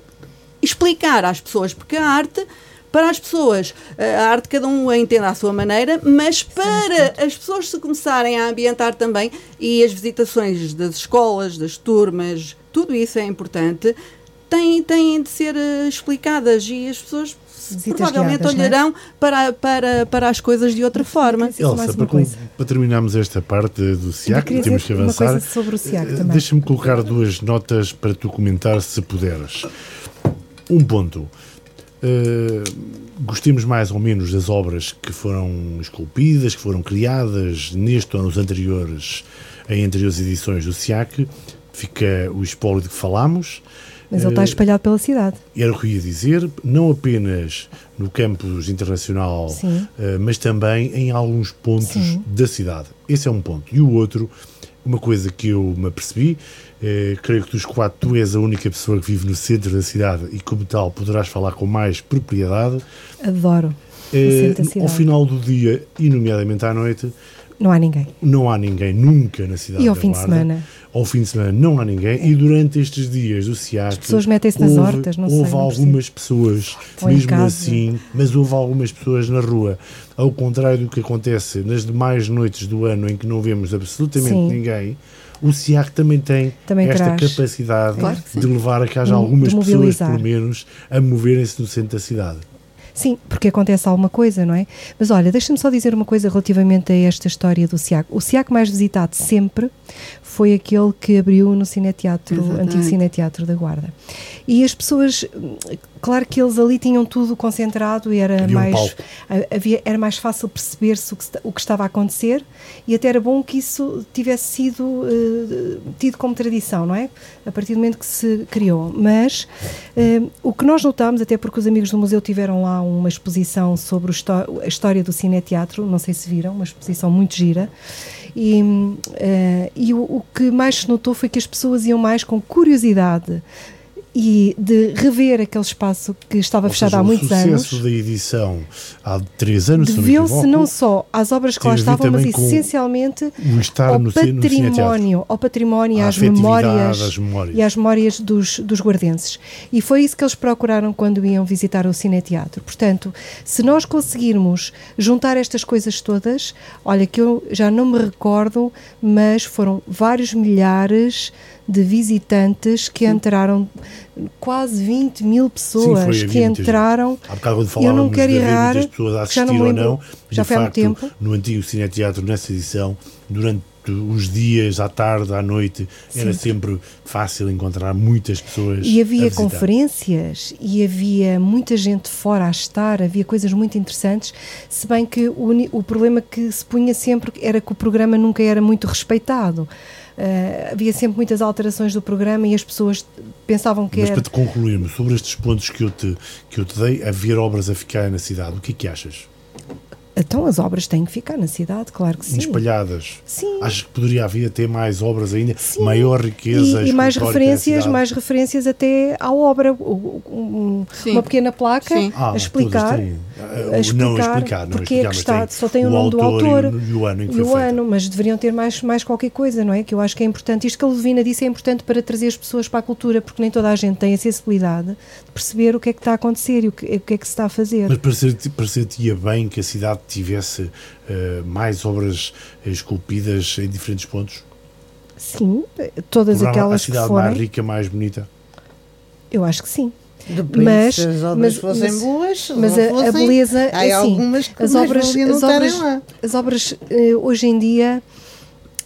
Explicar às pessoas, porque a arte para as pessoas. A arte cada um a entende à sua maneira, mas para as pessoas se começarem a ambientar também e as visitações das escolas, das turmas, tudo isso é importante têm, têm de ser uh, explicadas e as pessoas Visitas provavelmente guiadas, é? olharão é? para, para, para as coisas de outra forma. Elsa, para, para, terminarmos esta parte do SIAC, temos que avançar. sobre o SIAC uh, Deixa-me colocar duas notas para tu comentar, se puderes. Um ponto. Uh, gostemos mais ou menos das obras que foram esculpidas, que foram criadas neste ou nos anteriores, em anteriores edições do SIAC. Fica o espólio de que falámos Mas ele está Eh, espalhado pela cidade. Era o que eu ia dizer, não apenas no campus internacional, Sim. eh, mas também em alguns pontos Sim. da cidade. Esse é um ponto. E o outro, uma coisa que eu me apercebi, eh, creio que dos quatro tu és a única pessoa que vive no centro da cidade e, como tal, poderás falar com mais propriedade. Adoro. Eh, ao final do dia, e nomeadamente à noite, Não há ninguém. não há ninguém nunca na cidade E ao fim de Guarda. semana? Ao fim de semana não há ninguém e durante estes dias do SIAC As pessoas metem-se nas houve- hortas, não sei, houve não algumas pessoas, Ou mesmo assim, mas houve algumas pessoas na rua. Ao contrário do que acontece nas demais noites do ano em que não vemos absolutamente Sim. ninguém, o SIAC também tem Também esta traz. capacidade Claro de levar a que haja algumas pessoas, pelo menos, a moverem-se no centro da cidade. Sim, porque acontece alguma coisa, não é? Mas olha, deixa-me só dizer uma coisa relativamente a esta história do SIAC. O SIAC mais visitado sempre foi aquele que abriu no Cineteatro, Exatamente. antigo Cineteatro da Guarda. E as pessoas, hum, claro que eles ali tinham tudo concentrado e era Havia um mais a- havia, era mais fácil perceber-se o, o que estava a acontecer e até era bom que isso tivesse sido eh, tido como tradição, não é? A partir do momento que se criou. Mas eh, o que nós notámos, até porque os amigos do museu tiveram lá uma exposição sobre a história do cineteatro, não sei se viram, uma exposição muito gira. E, eh, e o, o que mais se notou foi que as pessoas iam mais com curiosidade e de rever aquele espaço que estava Ou fechado seja, há o muitos sucesso anos da edição há três anos, deveu-se não só às obras que lá estavam, mas essencialmente o ao no, cine- no património, ao património e À às memórias, às memórias. e às memórias dos, dos guardenses. E foi isso que eles procuraram quando iam visitar o cineteatro. Portanto, se nós conseguirmos juntar estas coisas todas, olha que eu já não me recordo, mas foram vários milhares de visitantes que entraram, quase 20 mil pessoas Sim, que entraram. Há bocado quando Eu não quero errar, muitas pessoas a já não ou não, já foi há muito tempo. no antigo cineteatro, nessa edição, durante os dias, à tarde, à noite, era sempre fácil encontrar muitas pessoas E havia conferências e havia muita gente fora a estar, havia coisas muito interessantes, se bem que o, o problema que se punha sempre era que o programa nunca era muito respeitado. Ah, havia sempre muitas alterações do programa e as pessoas pensavam que Mas era. para te concluirmos, sobre estes pontos que eu, te, que eu te dei, haver obras a ficar na cidade, o que é que achas? Então as obras têm que ficar na cidade, claro que sim. Espalhadas. Sim. Achas que poderia haver até mais obras ainda? Sim. Maior riqueza e, e mais referências, mais referências até à obra, um- Sim. uma pequena placa Sim. Ah, a explicar. Ah, a explicar, não a explicar, não porque é explicar, que mas está, tem só tem o, nome do autor e o- e o ano em que e foi o feita. ano, mas deveriam ter mais, mais qualquer coisa, não é? Que eu acho que é importante. Isto que a Levina disse é importante para trazer as pessoas para a cultura, porque nem toda a gente tem a sensibilidade de perceber o que é que está a acontecer e o que, o que é que se está a fazer. Mas parecer-te-ia bem que a cidade tivesse eh, mais obras esculpidas em diferentes pontos? Sim, todas Tornava a aquelas que cidade forem, mais rica, mais bonita? eu acho que sim. Depende Mas- se as obras mas- fossem mas- boas. Mas não a, a fossem, beleza, Há é assim, algumas que as obras, não as obras, lá. as obras eh, hoje em dia,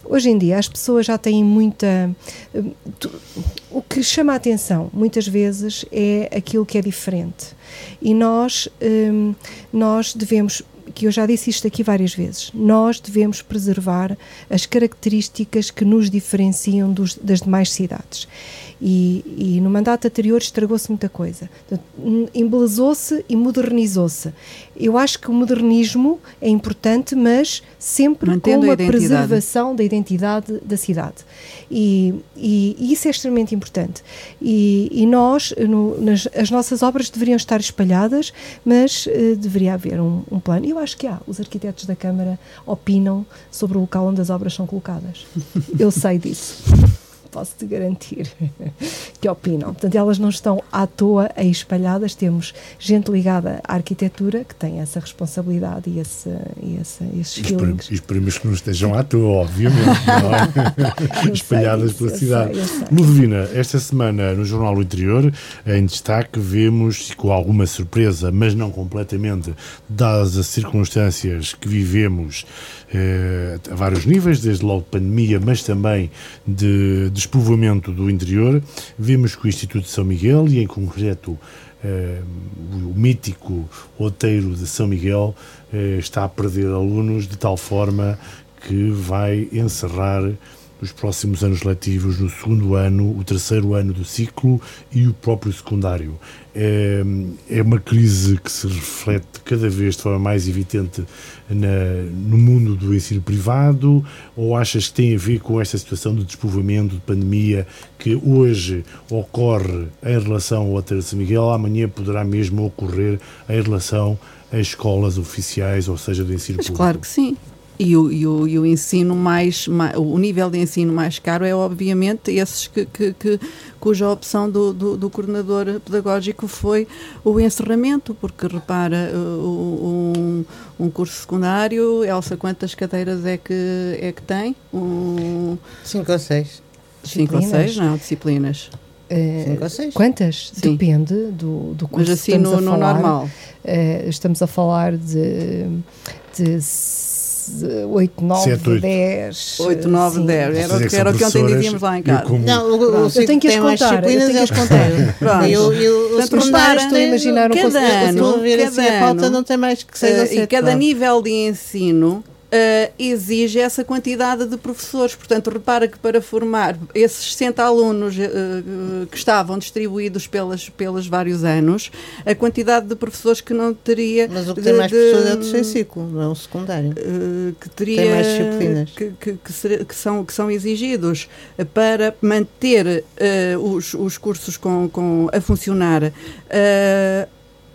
hoje em dia as pessoas já têm muita, eh, tu- o que chama a atenção muitas vezes é aquilo que é diferente e nós hum, nós devemos que eu já disse isto aqui várias vezes, nós devemos preservar as características que nos diferenciam dos- das demais cidades. E, e no mandato anterior estragou-se muita coisa. Hum, Embelezou-se e modernizou-se. Eu acho que o modernismo é importante, mas sempre Mantendo com a uma preservação da identidade da cidade. E, e- e isso é extremamente importante. E, nós, no- nas, as nossas obras deveriam estar espalhadas, mas eh, deveria haver um, um plano. Eu acho que há. Os arquitetos da Câmara opinam sobre o local onde as obras são colocadas. Eu sei disso. Posso-te garantir *laughs* que opinam. Portanto, elas não estão à toa aí espalhadas. Temos gente ligada à arquitetura que tem essa responsabilidade e, esse, e esse, esses feelings. e esperemos que não estejam à toa, obviamente. *laughs* é? Espalhadas sei pela cidade. Eu sei, eu sei. Ludovina, esta semana no Jornal do Interior, em destaque, vemos, com alguma surpresa, mas não completamente, dadas as circunstâncias que vivemos eh, a vários níveis, desde logo pandemia, mas também de despovoamento do interior, vemos que o Instituto de São Miguel, e em concreto eh, o mítico Outeiro de São Miguel, eh, está a perder alunos de tal forma que vai encerrar nos próximos anos letivos, no segundo ano, o terceiro ano do ciclo e o próprio secundário. É, é uma crise que se reflete cada vez de forma mais evidente na, no mundo do ensino privado ou achas que tem a ver com esta situação de despovoamento, de pandemia, que hoje ocorre em relação ao Hotel de São Miguel, amanhã poderá mesmo ocorrer em relação às escolas oficiais, ou seja, do ensino Mas público? claro que sim. E o, e o, e o ensino mais, mais, o nível de ensino mais caro é obviamente esses que, que, que cuja opção do, do, do, coordenador pedagógico foi o encerramento, porque repara, um, um curso secundário, Elsa, quantas cadeiras é que, é que tem? Um, cinco ou seis. Cinco ou seis, não, disciplinas. Uh, Cinco ou seis? Quantas? Sim. Depende do, do curso Mas assim, que estamos no, a no falar. normal. Uh, estamos a falar de, de 8, 9, 7, 8. 10. 8, 9, 10. Era, que era o que ontem dizíamos lá em casa. como- Não, o, o, Eu tenho que as contar, eu tenho que as contam. Pronto. E o, e o, o Portanto, repara, estou a imaginar um cada ano, a assim a cada pauta, ano, não tem mais que seis ou Uh, sete. e cada pronto. nível de ensino uh, exige essa quantidade de professores. Portanto, repara que para formar esses 60 alunos uh, que estavam distribuídos pelas, pelos vários anos, a quantidade de professores que não teria. Mas o que de- tem mais de- pessoas é o terceiro ciclo, não é o secundário. Uh, que teria Tem mais disciplinas. que, que, que, ser- que são, que são exigidos para manter os, os cursos com, com, a funcionar.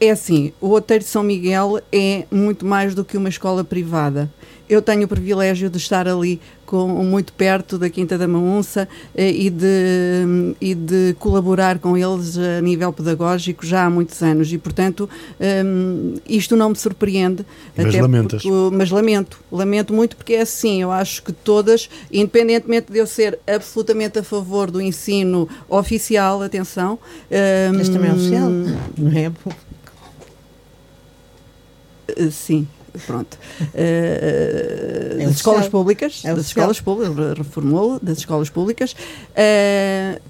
É assim, o Outeiro de São Miguel é muito mais do que uma escola privada. Eu tenho o privilégio de estar ali com, muito perto da Quinta da Maunça eh, e, de, e de colaborar com eles a nível pedagógico já há muitos anos e, portanto, hum, isto não me surpreende. Mas até lamentas. porque- mas lamento, lamento muito porque é assim, eu acho que todas, independentemente de eu ser absolutamente a favor do ensino oficial, atenção. Este também é oficial, não é? Uh, Sim, pronto. Uh, É das escolas públicas, É das escolas públicas, reformou das escolas públicas. Uh,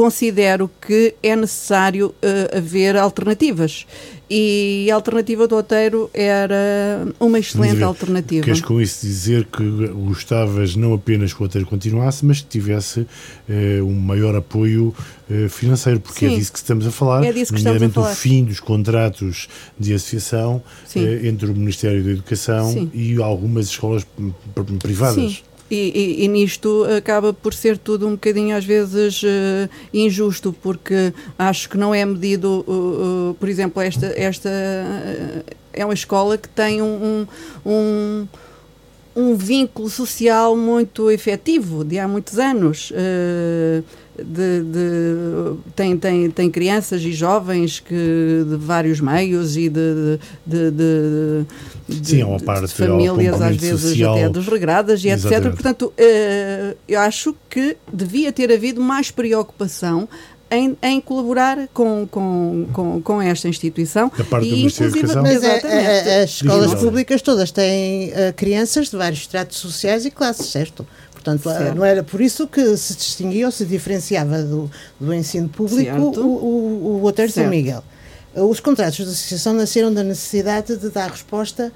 considero que é necessário uh, haver alternativas. E a alternativa do Oteiro era uma excelente alternativa. Queres com isso dizer que gostavas não apenas que o hotel continuasse, mas que tivesse eh, um maior apoio eh, financeiro, porque Sim. é disso que estamos a falar, É disso que nomeadamente o fim dos contratos de associação entre o Ministério da Educação Sim. e algumas escolas p- privadas. Sim. E, e- e nisto acaba por ser tudo um bocadinho às vezes eh, injusto, porque acho que não é medido, uh, uh, por exemplo, esta, esta uh, é uma escola que tem um, um, um, um vínculo social muito efetivo de há muitos anos. eh, de, de- tem, tem, tem crianças e jovens que, de vários meios e de, de, de- Sim, há uma parte, de famílias, às vezes social. até dos regradas e etc. Exatamente. Portanto, eh, eu acho que devia ter havido mais preocupação em, em colaborar com, com, com, com esta instituição. Da parte do e, Ministério da inclusive- Educação? Mas a- Exatamente. a- as escolas Digital. públicas todas têm eh, crianças de vários estratos sociais e classes, certo? Portanto, Certo. não era por isso que se distinguia ou se diferenciava do, do ensino público Certo. o, o, de São. Miguel. Eh, Os contratos de associação nasceram da necessidade de dar resposta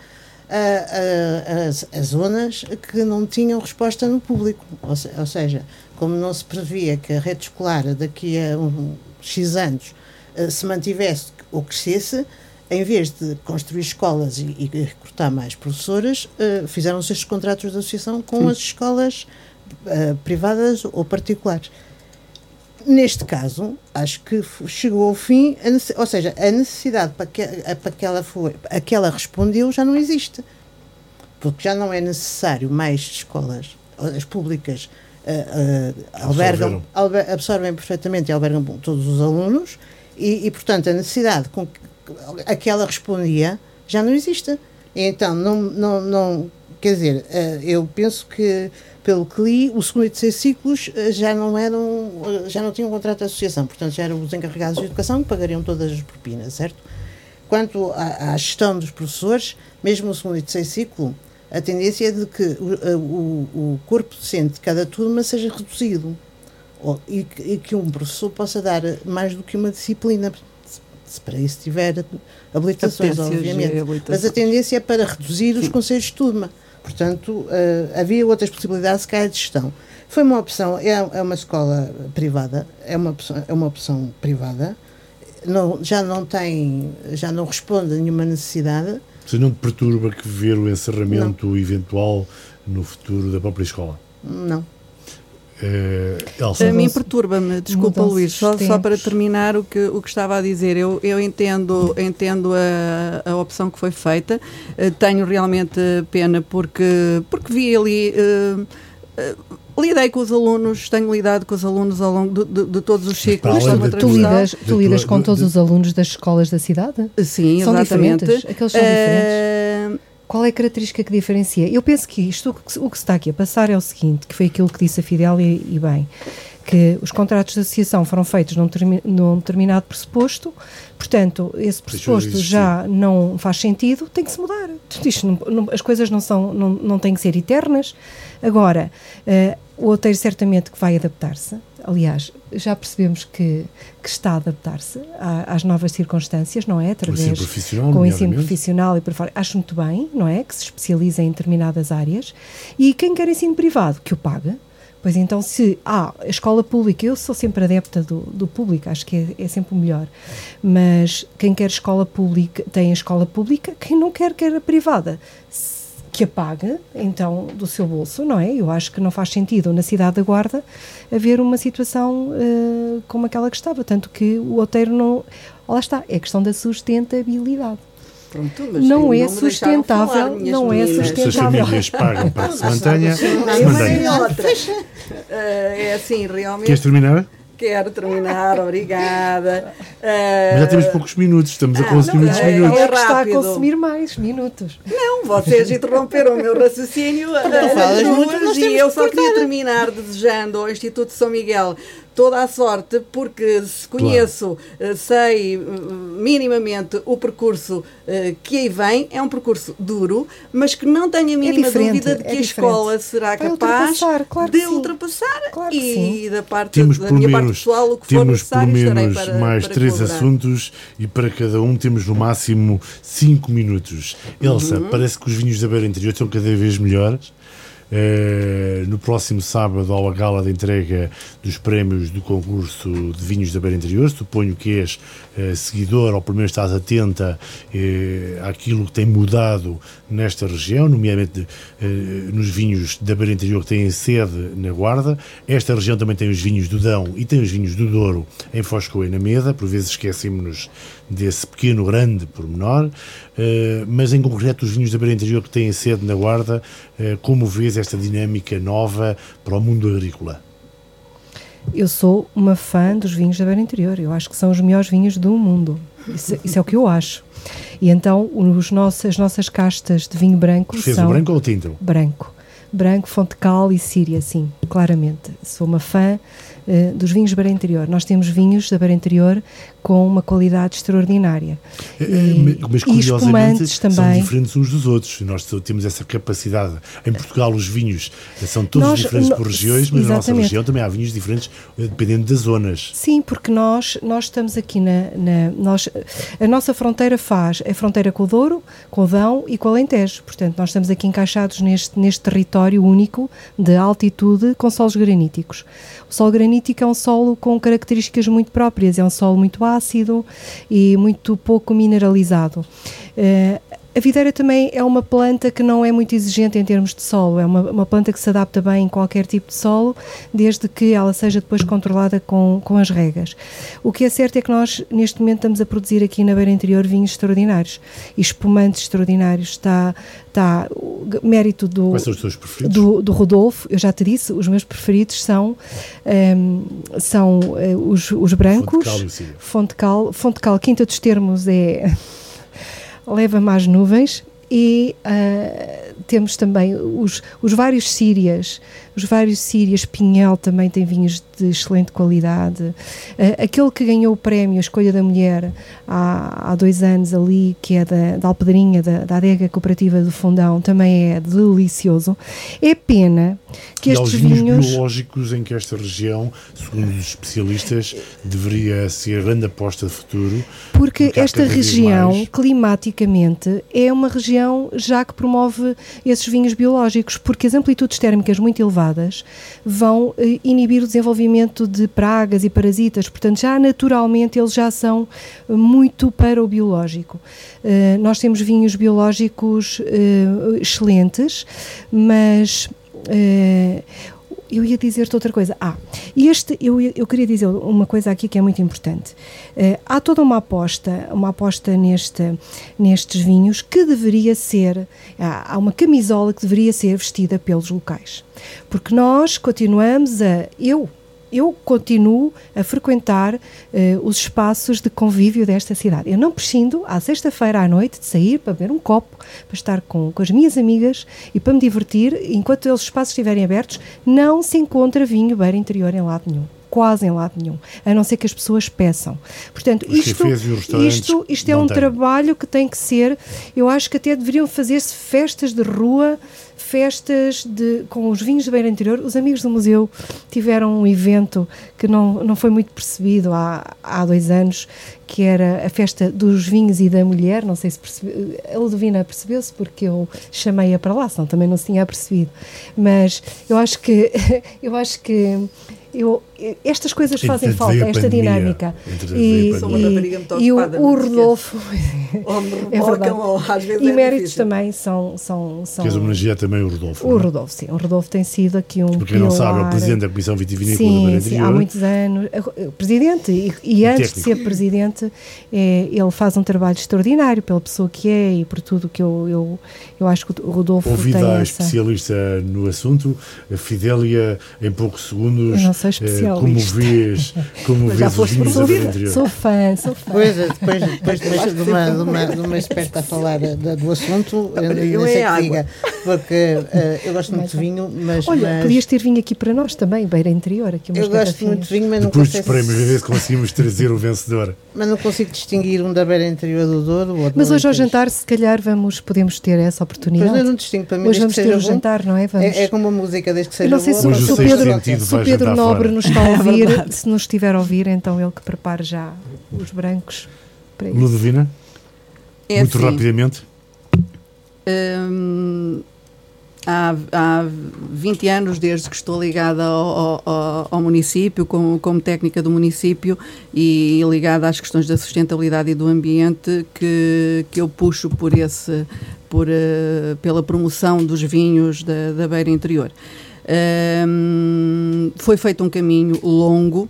a, a- a- a zonas que não tinham resposta no público. Ou, se- ou seja, como não se previa que a rede escolar daqui a um, X anos eh, se mantivesse ou crescesse, em vez de construir escolas e, e recrutar mais professoras, eh, fizeram-se estes contratos de associação com Sim. as escolas eh, privadas ou particulares. Neste caso, acho que chegou ao fim, ou seja, a necessidade para que, a- para que ela foi, a que ela respondeu já não existe. Porque já não é necessário mais escolas, as públicas albergam, albe- absorvem perfeitamente e albergam todos os alunos e, e, portanto, a necessidade com que, a que ela respondia já não existe. Então, não, não, não quer dizer, eh, eu penso que, pelo que li, o segundo e terceiro ciclos eh, já não eram, eh, já não tinham contrato de associação, portanto, já eram os encarregados de educação que pagariam todas as propinas, certo? Quanto à, à gestão dos professores, mesmo no segundo e terceiro ciclo, a tendência é de que o, o, o corpo docente de cada turma seja reduzido ou- e, que- e que um professor possa dar mais do que uma disciplina, se, para isso tiver habilitações, obviamente. habilitações. Mas a tendência é para reduzir os Sim. conselhos de turma. Portanto, uh, havia outras possibilidades, se calhar, de gestão. Foi uma opção, é, é uma escola privada, é uma opção, é uma opção privada, não, já não tem, já não responde a nenhuma necessidade. Você não te perturba que ver o encerramento não. eventual no futuro da própria escola? Não. É, Elsa, a mim perturba-me, desculpa Luís, só, só, para terminar o que, o que estava a dizer, eu, eu entendo, entendo a, a opção que foi feita, uh, tenho realmente pena porque, porque vi ali. Uh, uh, lidei com os alunos, tenho lidado com os alunos ao longo de, de, de todos os ciclos. tu, lidas, tu lidas com todos os alunos das escolas da cidade? Sim, são exatamente. Diferentes? Aqueles são diferentes? Qual é a característica que diferencia? Eu penso que isto, o que se está aqui a passar é o seguinte, que foi aquilo que disse a Fidel e, e bem, que os contratos de associação foram feitos num, num determinado pressuposto, portanto, esse pressuposto já não faz sentido, tem que se mudar. Não, não, as coisas não, são, não, não têm que ser eternas. Agora, uh, o outeiro certamente que vai adaptar-se, aliás, já percebemos que, que está a adaptar-se às novas circunstâncias, não é? Através, com o ensino profissional. Com o ensino profissional e por fora. Acho muito bem, não é? Que se especializa em determinadas áreas. E quem quer ensino privado, que o paga. Pois então, se ah, a escola pública, eu sou sempre adepta do, do público, acho que é, é, sempre o melhor. Mas quem quer escola pública tem a escola pública, quem não quer, quer a privada. Que a paga, então, do seu bolso, não é? Eu acho que não faz sentido na cidade da Guarda haver uma situação uh, como aquela que estava, tanto que o hoteiro não. Lá está, é questão da sustentabilidade. Pronto, não, é sustentável, falar, não é meninas. é sustentável. Se as famílias pagam para que se mantenha, se mantenha. Eh, é assim, realmente. Queres terminar? Quero terminar, obrigada. Uh, Mas já temos poucos minutos, estamos a consumir muitos é, minutos. É que está a consumir mais minutos. Não, vocês interromperam o meu raciocínio uh, e eu só queria terminar desejando ao Instituto São Miguel toda a sorte, porque se conheço, claro. Eh, sei eh, minimamente o percurso uh, que aí vem, é um percurso duro, mas que não tenho a mínima é dúvida de que é a escola será Vai capaz claro de ultrapassar claro e da parte temos da minha menos, parte pessoal o que for necessário pelo menos para, mais para três colaborar. assuntos e para cada um temos no máximo cinco minutos. Elsa, uhum. parece que os vinhos da Beira Interior estão cada vez melhores. Uh, no próximo sábado, ao a gala de entrega dos prémios do concurso de vinhos da Beira Interior. Suponho que és uh, seguidor, ou pelo menos estás atenta uh, àquilo que tem mudado nesta região, nomeadamente nos vinhos da Beira Interior que têm sede na Guarda. Esta região também tem os vinhos do Dão e tem os vinhos do Douro em Foscoa e na Meda. Por vezes esquecemos-nos desse pequeno, grande pormenor. Mas em concreto, os vinhos da Beira Interior que têm sede na Guarda, como vês esta dinâmica nova para o mundo agrícola? Eu sou uma fã dos vinhos da Beira Interior. Eu acho que são os melhores vinhos do mundo. Isso, isso é o que eu acho. E então os nossos, as nossas castas de vinho branco Fez são... branco ou tinto? Branco. Branco, Fontecal e Síria, sim, claramente. Sou uma fã uh, dos vinhos da Beira Interior. Nós temos vinhos da Beira Interior com uma qualidade extraordinária. É, e, mas curiosamente são também. diferentes uns dos outros. Nós temos essa capacidade. Em Portugal os vinhos são todos nós, diferentes por regiões, mas exatamente. na nossa região também há vinhos diferentes eh, dependendo das zonas. Sim, porque nós, nós estamos aqui na, na nós, a nossa fronteira faz a fronteira com o Douro, com o Dão e com o Alentejo. Portanto, nós estamos aqui encaixados neste, neste território único de altitude com solos graníticos. O solo granítico é um solo com características muito próprias, é um solo muito ácido, e muito pouco mineralizado. Uh, a videira também é uma planta que não é muito exigente em termos de solo, é uma, uma, planta que se adapta bem em qualquer tipo de solo, desde que ela seja depois controlada com, com as regas. O que é certo é que nós, neste momento, estamos a produzir aqui na beira interior vinhos extraordinários e espumantes extraordinários. Está, está o mérito do, Quais são os teus preferidos? Do, do Rodolfo, eu já te disse, os meus preferidos são, um, ehm, são uh, os, os brancos. Fonte Cal, Fonte Cal, Quinta dos Termos é leva mais nuvens e uh, temos também os, os vários Sírias, os vários Sírias, Pinhel também tem vinhos de excelente qualidade. Uh, aquele que ganhou o prémio a Escolha da Mulher há, há dois anos ali, que é da, da Alpedrinha, da, da adega cooperativa do Fundão, também é delicioso. É pena que e estes vinhos vinhos... biológicos em que esta região, segundo os especialistas, deveria ser a grande aposta de futuro. Porque porque esta região, mais- climaticamente, é uma região já que promove esses vinhos biológicos, porque as amplitudes térmicas muito elevadas vão eh, inibir o desenvolvimento de pragas e parasitas, portanto, já naturalmente eles já são eh, muito para o biológico. Eh, nós temos vinhos biológicos excelentes, mas. Eu ia dizer-te outra coisa. Ah, este, eu, eu queria dizer uma coisa aqui que é muito importante. Eh, há toda uma aposta, uma aposta neste, nestes vinhos que deveria ser, há uma camisola que deveria ser vestida pelos locais. Porque nós continuamos a, eu, eu continuo a frequentar eh, os espaços de convívio desta cidade. Eu não prescindo, à sexta-feira à noite, de sair para beber um copo, para estar com, com as minhas amigas e para me divertir, enquanto os espaços estiverem abertos, não se encontra vinho beira interior em lado nenhum. Quase em lado nenhum, a não ser que as pessoas peçam. Portanto, Os isto, isto, isto é um têm. trabalho que tem que ser. Eu acho que até deveriam fazer-se festas de rua, festas de, com os vinhos de beira interior. Os amigos do museu tiveram um evento que não, não foi muito percebido há, há dois anos, que era a festa dos vinhos e da mulher. Não sei se percebe, a Ludovina percebeu-se porque eu chamei-a para lá, senão também não se tinha apercebido. Mas eu acho que *laughs* eu acho que eu, estas coisas fazem falta, esta pandemia. dinâmica. E, e, e o, o. Rodolfo. *laughs* É verdade. ou às vezes E é méritos difícil. também são. são, são Queres homenagear também o Rodolfo? o é? Rodolfo, sim. O Rodolfo tem sido aqui um. Porque quem não sabe, é o presidente da Comissão Vitivinícola do Sim, Beira sim, há muitos anos. O Presidente, e, e antes de técnico. ser presidente, é, ele faz um trabalho extraordinário pela pessoa que é e por tudo que eu, eu, eu acho que o Rodolfo Ouvida tem a essa. especialista no assunto, a Fidélia, em poucos segundos, não sou eh, especialista. como vês, como *laughs* Mas já vês foste. Interior. Sou fã, sou fã. Pois, é, depois, depois, *laughs* depois de, uma, de, uma, de uma esperta a falar da- do assunto, eu nem eu sei é que água. diga, porque eh, eu gosto muito de vinho, mas, Olha, mas podias ter vindo aqui para nós também, Beira Interior, aqui umas eu gosto muito de vinho, mas não, Depois dos consigo, prémios, a ver se conseguimos trazer o vencedor. mas não consigo distinguir um da beira interior do Douro. ou do Mas hoje ao jantar, se calhar, vamos, podemos ter essa Pois oportunidade. eu não distingo, para mim, Hoje vamos ter o jantar, não é? Vamos. É, é como a música, desde que seja não sei boa, se, o- Hoje o sexto Pedro, sentido se o vai Pedro jantar Fora. nos está a *laughs* É ouvir, verdade. se nos estiver a ouvir, então ele que prepare já os brancos para isso. Ludovina, É muito assim, rapidamente. hum, há, há 20 anos, desde que estou ligada ao, ao- ao município, como, como técnica do município e ligada às questões da sustentabilidade e do ambiente, que, que eu puxo por esse, por, eh, pela promoção dos vinhos da, da beira interior. Hum, foi feito um caminho longo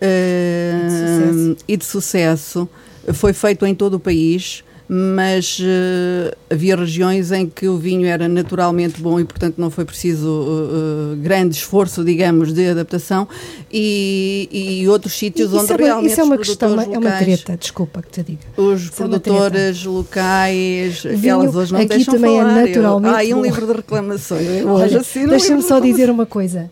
hum, e de sucesso. Foi feito em todo o país, mas eh, havia regiões em que o vinho era naturalmente bom e, portanto, não foi preciso eh, grande esforço, digamos, de adaptação, e, e outros sítios Isso onde é realmente isso é uma os questão, produtores é uma locais, treta, desculpa que te diga. os Isso é produtores locais, vinho elas hoje não aqui deixam também é falar. Eu- naturalmente Há aí um livro de reclamações. Eu um Deixa-me só dizer uma coisa.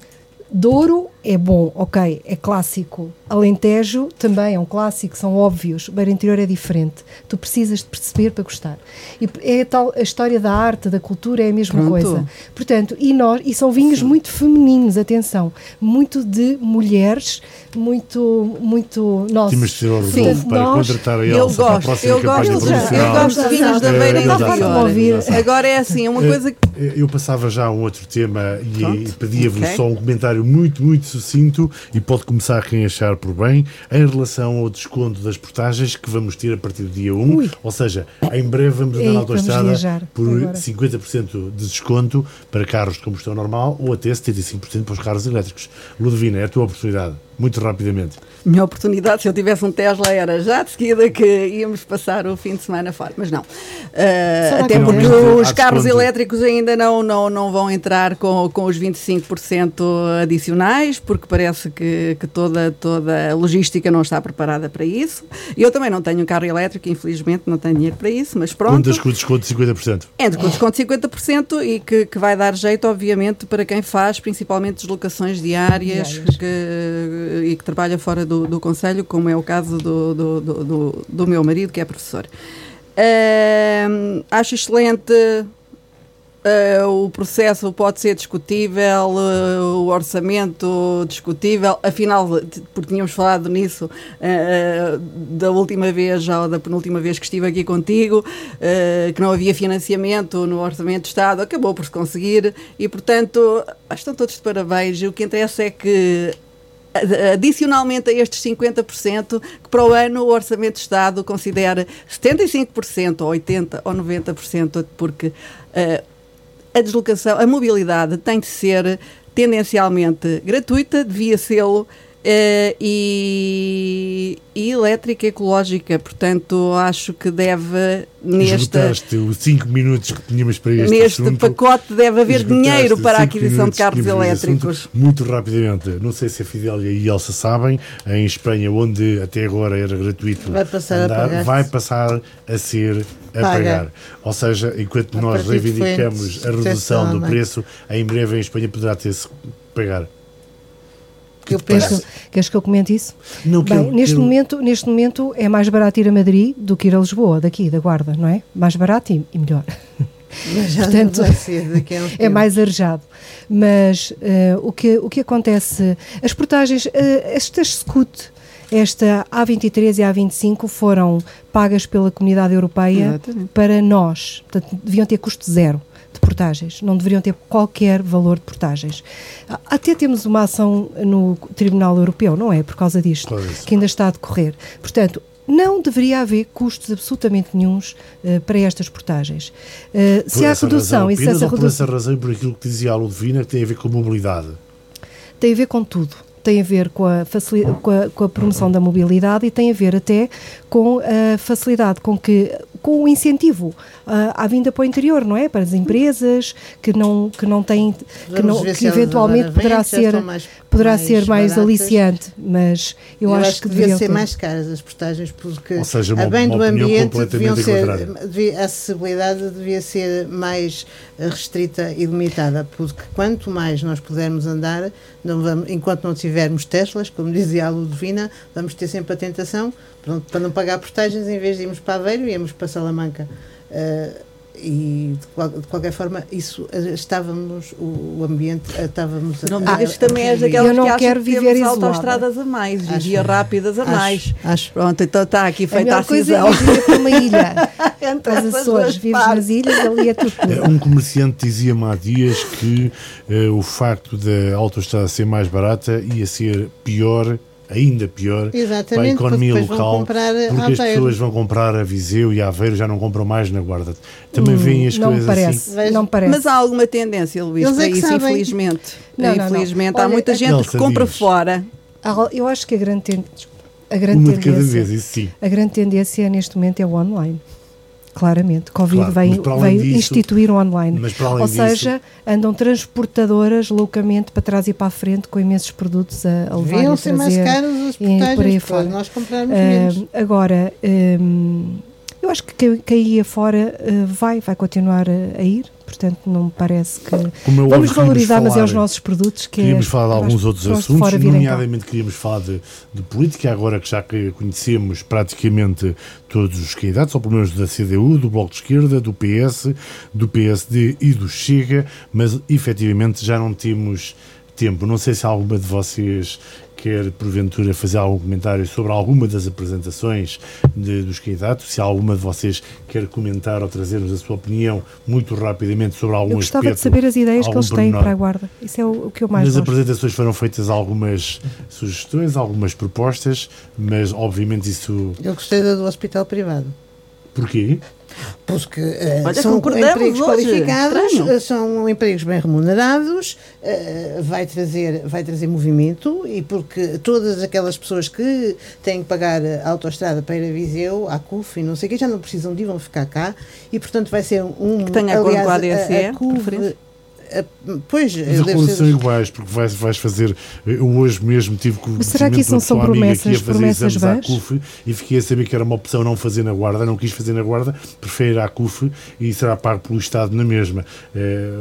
Douro é bom, ok, é clássico. Alentejo também é um clássico, são óbvios. Beira Interior é diferente. Tu precisas de perceber para gostar. E é a, tal, a história da arte, da cultura, é a mesma Pronto. coisa. Portanto, e, nós, e são vinhos muito femininos, atenção. Muito de mulheres, muito, muito nossos. Tínhamos de ser ao Sim. Rodolfo para Nós- contratar a Eu Elsa gosto, eu gosto, eu gosto de vinhos da beira interior. Agora é assim, uma Eh, coisa que Eu passava já a um outro tema e, e pedia-vos Ok. só um comentário muito, muito sucinto e pode começar quem achar por bem em relação ao desconto das portagens que vamos ter a partir do dia 1. Ui. Ou seja, em breve vamos andar na autoestrada por agora. 50% de desconto para carros de combustão normal ou até 75% para os carros elétricos. Ludovina, é a tua oportunidade. Muito rapidamente. Minha oportunidade, se eu tivesse um Tesla, era já de seguida que íamos passar o fim de semana fora. Mas não. Uh, até porque não, os carros elétricos ainda não, não, não vão entrar com, com os 25% adicionais, porque parece que, que toda, toda a logística não está preparada para isso. Eu também não tenho um carro elétrico, infelizmente não tenho dinheiro para isso, mas pronto. Contas com o desconto de 50%? Entre com o desconto de 50% e que, que vai dar jeito, obviamente, para quem faz principalmente deslocações diárias, diárias. Que, e que trabalha fora do, do Conselho, como é o caso do, do, do, do meu marido, que é professor. Uh, acho excelente Uh, o processo pode ser discutível, uh, o orçamento discutível, afinal, porque tínhamos falado nisso uh, da última vez ou da penúltima vez que estive aqui contigo, que não havia financiamento no orçamento do Estado, acabou por se conseguir e, portanto, estão todos de parabéns. O que interessa é que adicionalmente a estes 50%, que para o ano o Orçamento de Estado considera 75% ou 80% ou 90%, porque uh, a deslocação, a mobilidade tem de ser tendencialmente gratuita, devia ser Uh, e, e, elétrica ecológica, portanto acho que deve neste os 5 minutos que tínhamos para este neste assunto, pacote deve haver dinheiro para a aquisição de carros elétricos. Muito rapidamente, não sei se a Fidélia e a Elsa sabem, em Espanha onde até agora era gratuito vai passar andar, a vai passar a ser a Paga. pagar, ou seja, enquanto a nós reivindicamos a redução do preço, em breve em Espanha poderá ter-se pagar eu penso. Queres que eu comente isso? Não, Bem, eu, neste, eu... Momento, neste momento é mais barato ir a Madrid do que ir a Lisboa, daqui, da Guarda, não é? Mais barato e, e melhor. *laughs* Mas já Portanto, vai ser um *laughs* é mais arejado. Mas uh, o, que, o que acontece, as portagens, uh, estas SCUT, esta A23 e A25 foram pagas pela comunidade europeia Exatamente. para nós, portanto deviam ter custo zero portagens, não deveriam ter qualquer valor de portagens. Até temos uma ação no Tribunal Europeu, não é? Por causa disto, que ainda está a decorrer. Portanto, não deveria haver custos absolutamente nenhums uh, para estas portagens. Uh, se há redução e se essa redução. Por essa razão e por aquilo que dizia a Ludovina, que tem a ver com a mobilidade. Tem a ver com tudo tem a ver com a, com a, com a promoção da mobilidade e tem a ver até com a facilidade com que com o incentivo uh, à vinda para o interior, não é? Para as empresas que não que não têm que, não, que eventualmente poderá ser mais, poderá mais ser mais aliciante, mas eu, eu acho, acho, que deviam ser muito. mais caras as postagens porque Ou seja, uma, a bem do ambiente deviam ser devia, a acessibilidade devia ser mais restrita e limitada, porque quanto mais nós pudermos andar, não vamos, enquanto não tivermos Teslas, como dizia a Ludovina, vamos ter sempre a tentação pronto, para não pagar portagens, em vez de irmos para Aveiro, íamos para Salamanca. Uh, e de, de, qualquer forma isso eh, estávamos o, o ambiente eh, estávamos não me digas que também és daquelas eu não que quero viver que autoestradas a mais e via rápidas a acho, mais. acho. pronto então está aqui feita a, a cisão coisa é para uma *laughs* ilha. Entre as Açores vives nas ilhas ali é tudo. Um comerciante dizia-me há dias que uh, o facto da autoestrada ser mais barata ia ser pior ainda pior Exatamente, para a economia local, porque as pessoas vão comprar a Viseu e a Aveiro, já não compram mais na Guarda. Também hum, veem as não coisas parece, assim. Não parece. Mas há alguma tendência, Luís, Eles para é isso, sabem. infelizmente. Não, infelizmente, não, não. há Olha, muita gente que compra diz. fora. Eu acho que a grande, ten... a grande Uma tendência, de cada vez, isso sim. A grande tendência neste momento é o online. Claramente, Covid claro, veio, veio disso, instituir o online. Ou seja, andam transportadoras loucamente para trás e para a frente com imensos produtos a, a levar e a trazer. mais caros os portagens, por aí nós compramos uh, menos. Agora, um, eu acho que caía fora uh, vai, vai continuar a, a ir portanto não me parece que vamos valorizar, falar, mas é os nossos produtos que queríamos é, falar de alguns outros assuntos, nomeadamente queríamos falar de, de, política, agora que já conhecemos praticamente todos os candidatos, ou pelo menos da CDU, do Bloco de Esquerda, do PS, do PSD e do Chega, mas efetivamente já não temos tempo. Não sei se alguma de vocês quer porventura fazer algum comentário sobre alguma das apresentações de, dos candidatos, se alguma de vocês quer comentar ou trazer-nos a sua opinião muito rapidamente sobre algum Eu gostava aspecto, de saber as ideias que eles têm para a guarda. Isso é o, o que eu mais Nas gosto. apresentações foram feitas algumas sugestões, algumas propostas, mas obviamente isso... Eu gostei da do hospital privado. Porquê? Porque uh, são empregos qualificados, Estranho. uh, são empregos bem remunerados, uh, vai, trazer, vai trazer movimento e porque todas aquelas pessoas que têm que pagar a autoestrada para ir a Viseu, à CUF e não sei o que, já não precisam de ir, vão ficar cá e portanto vai ser um... Que tenha acordo aliás, com a CUF, preferência. a- pois, Os deve acordos ser- são iguais, porque vais, vais fazer. Eu hoje mesmo tive com o Mas será que isso não são promessas- promessas exames à? CUF e fiquei a saber que era uma opção não fazer na guarda, não quis fazer na guarda, prefere ir à CUF e será pago pelo Estado na mesma. Eh,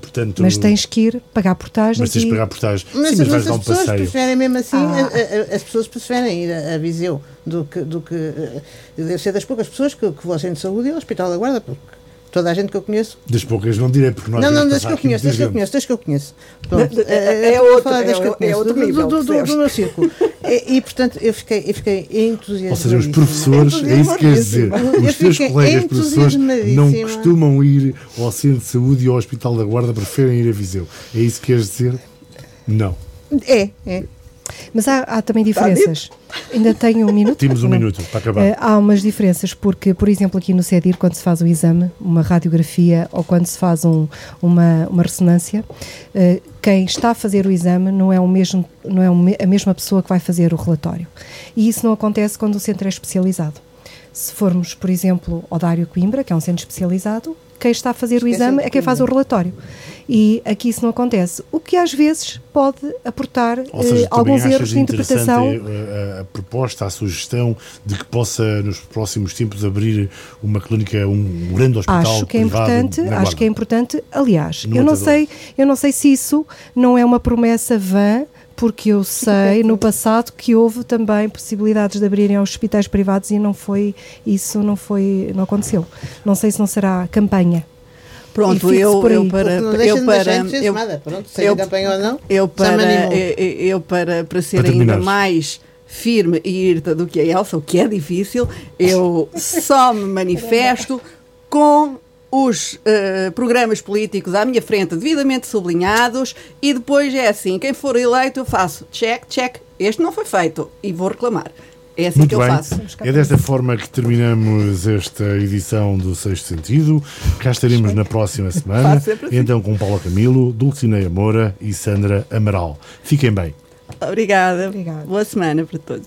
portanto, Mas tens que ir pagar portagens mas tens de e pagar portagem. Mas, Sim, mas mas vais as dar um pessoas passeio. preferem mesmo assim, Ah. a- a- as pessoas preferem ir a, a Viseu do que, do que eh, deve ser das poucas pessoas que, que vão ao centro de saúde e ao Hospital da Guarda, porque toda a gente que eu conheço. Das poucas, não direi, porque nós Não, não, das que eu conheço, das que eu conheço, das que eu conheço. Pronto, É- é- eh, é outro- das que eu é- é conheço, outro do- nível, do, do, do, percebes? meu círculo. E, e, portanto, eu fiquei, eu fiquei entusiasmada. Ou seja, os professores, é isso que queres dizer. Os teus colegas professores não costumam ir ao centro de saúde e ao Hospital da Guarda, preferem ir a Viseu. É isso que queres dizer? Não. É, é. Mas há, há também diferenças. Ainda tenho um minuto? *laughs* Temos um Não. minuto para acabar. Eh, há umas diferenças, porque, por exemplo, aqui no CEDIR, quando se faz o exame, uma radiografia ou quando se faz um- uma, uma ressonância, eh, quem está a fazer o exame não é, o mesmo, não é a mesma pessoa que vai fazer o relatório. E isso não acontece quando o centro é especializado. Se formos, por exemplo, ao Dário Coimbra, que é um centro especializado, quem está a fazer o exame é quem faz o Coimbra. relatório. E aqui isso não acontece. O que às vezes pode aportar seja, eh, alguns erros de interpretação. a, a- a proposta, a sugestão de que possa nos próximos tempos abrir uma clínica, um grande hospital Acho que é importante, acho Guarda. que é importante. Aliás, No eu não sei, eu não sei se isso não é uma promessa vã, porque eu sei no passado que houve também possibilidades de abrirem hospitais privados e não foi isso não foi não aconteceu. Não sei se não será campanha. Pronto, eu, eu para. Eu para. Eu. Pronto, eu- campanha ou não. eu para, eu, para, para ser Para ainda mais firme e irta do que a Elsa, o que é difícil, eu só me manifesto com os eh, programas políticos à minha frente devidamente sublinhados e depois é assim, quem for eleito eu faço check, check, este não foi feito e vou reclamar. É assim Muito que eu bem, faço. é desta forma que terminamos esta edição do Sexto Sentido. Cá estaremos na próxima *laughs* semana, assim. então com Paula Camilo, Dulcineia Moura e Sandra Amaral. Fiquem bem. Obrigada. Obrigada. Boa semana para todos.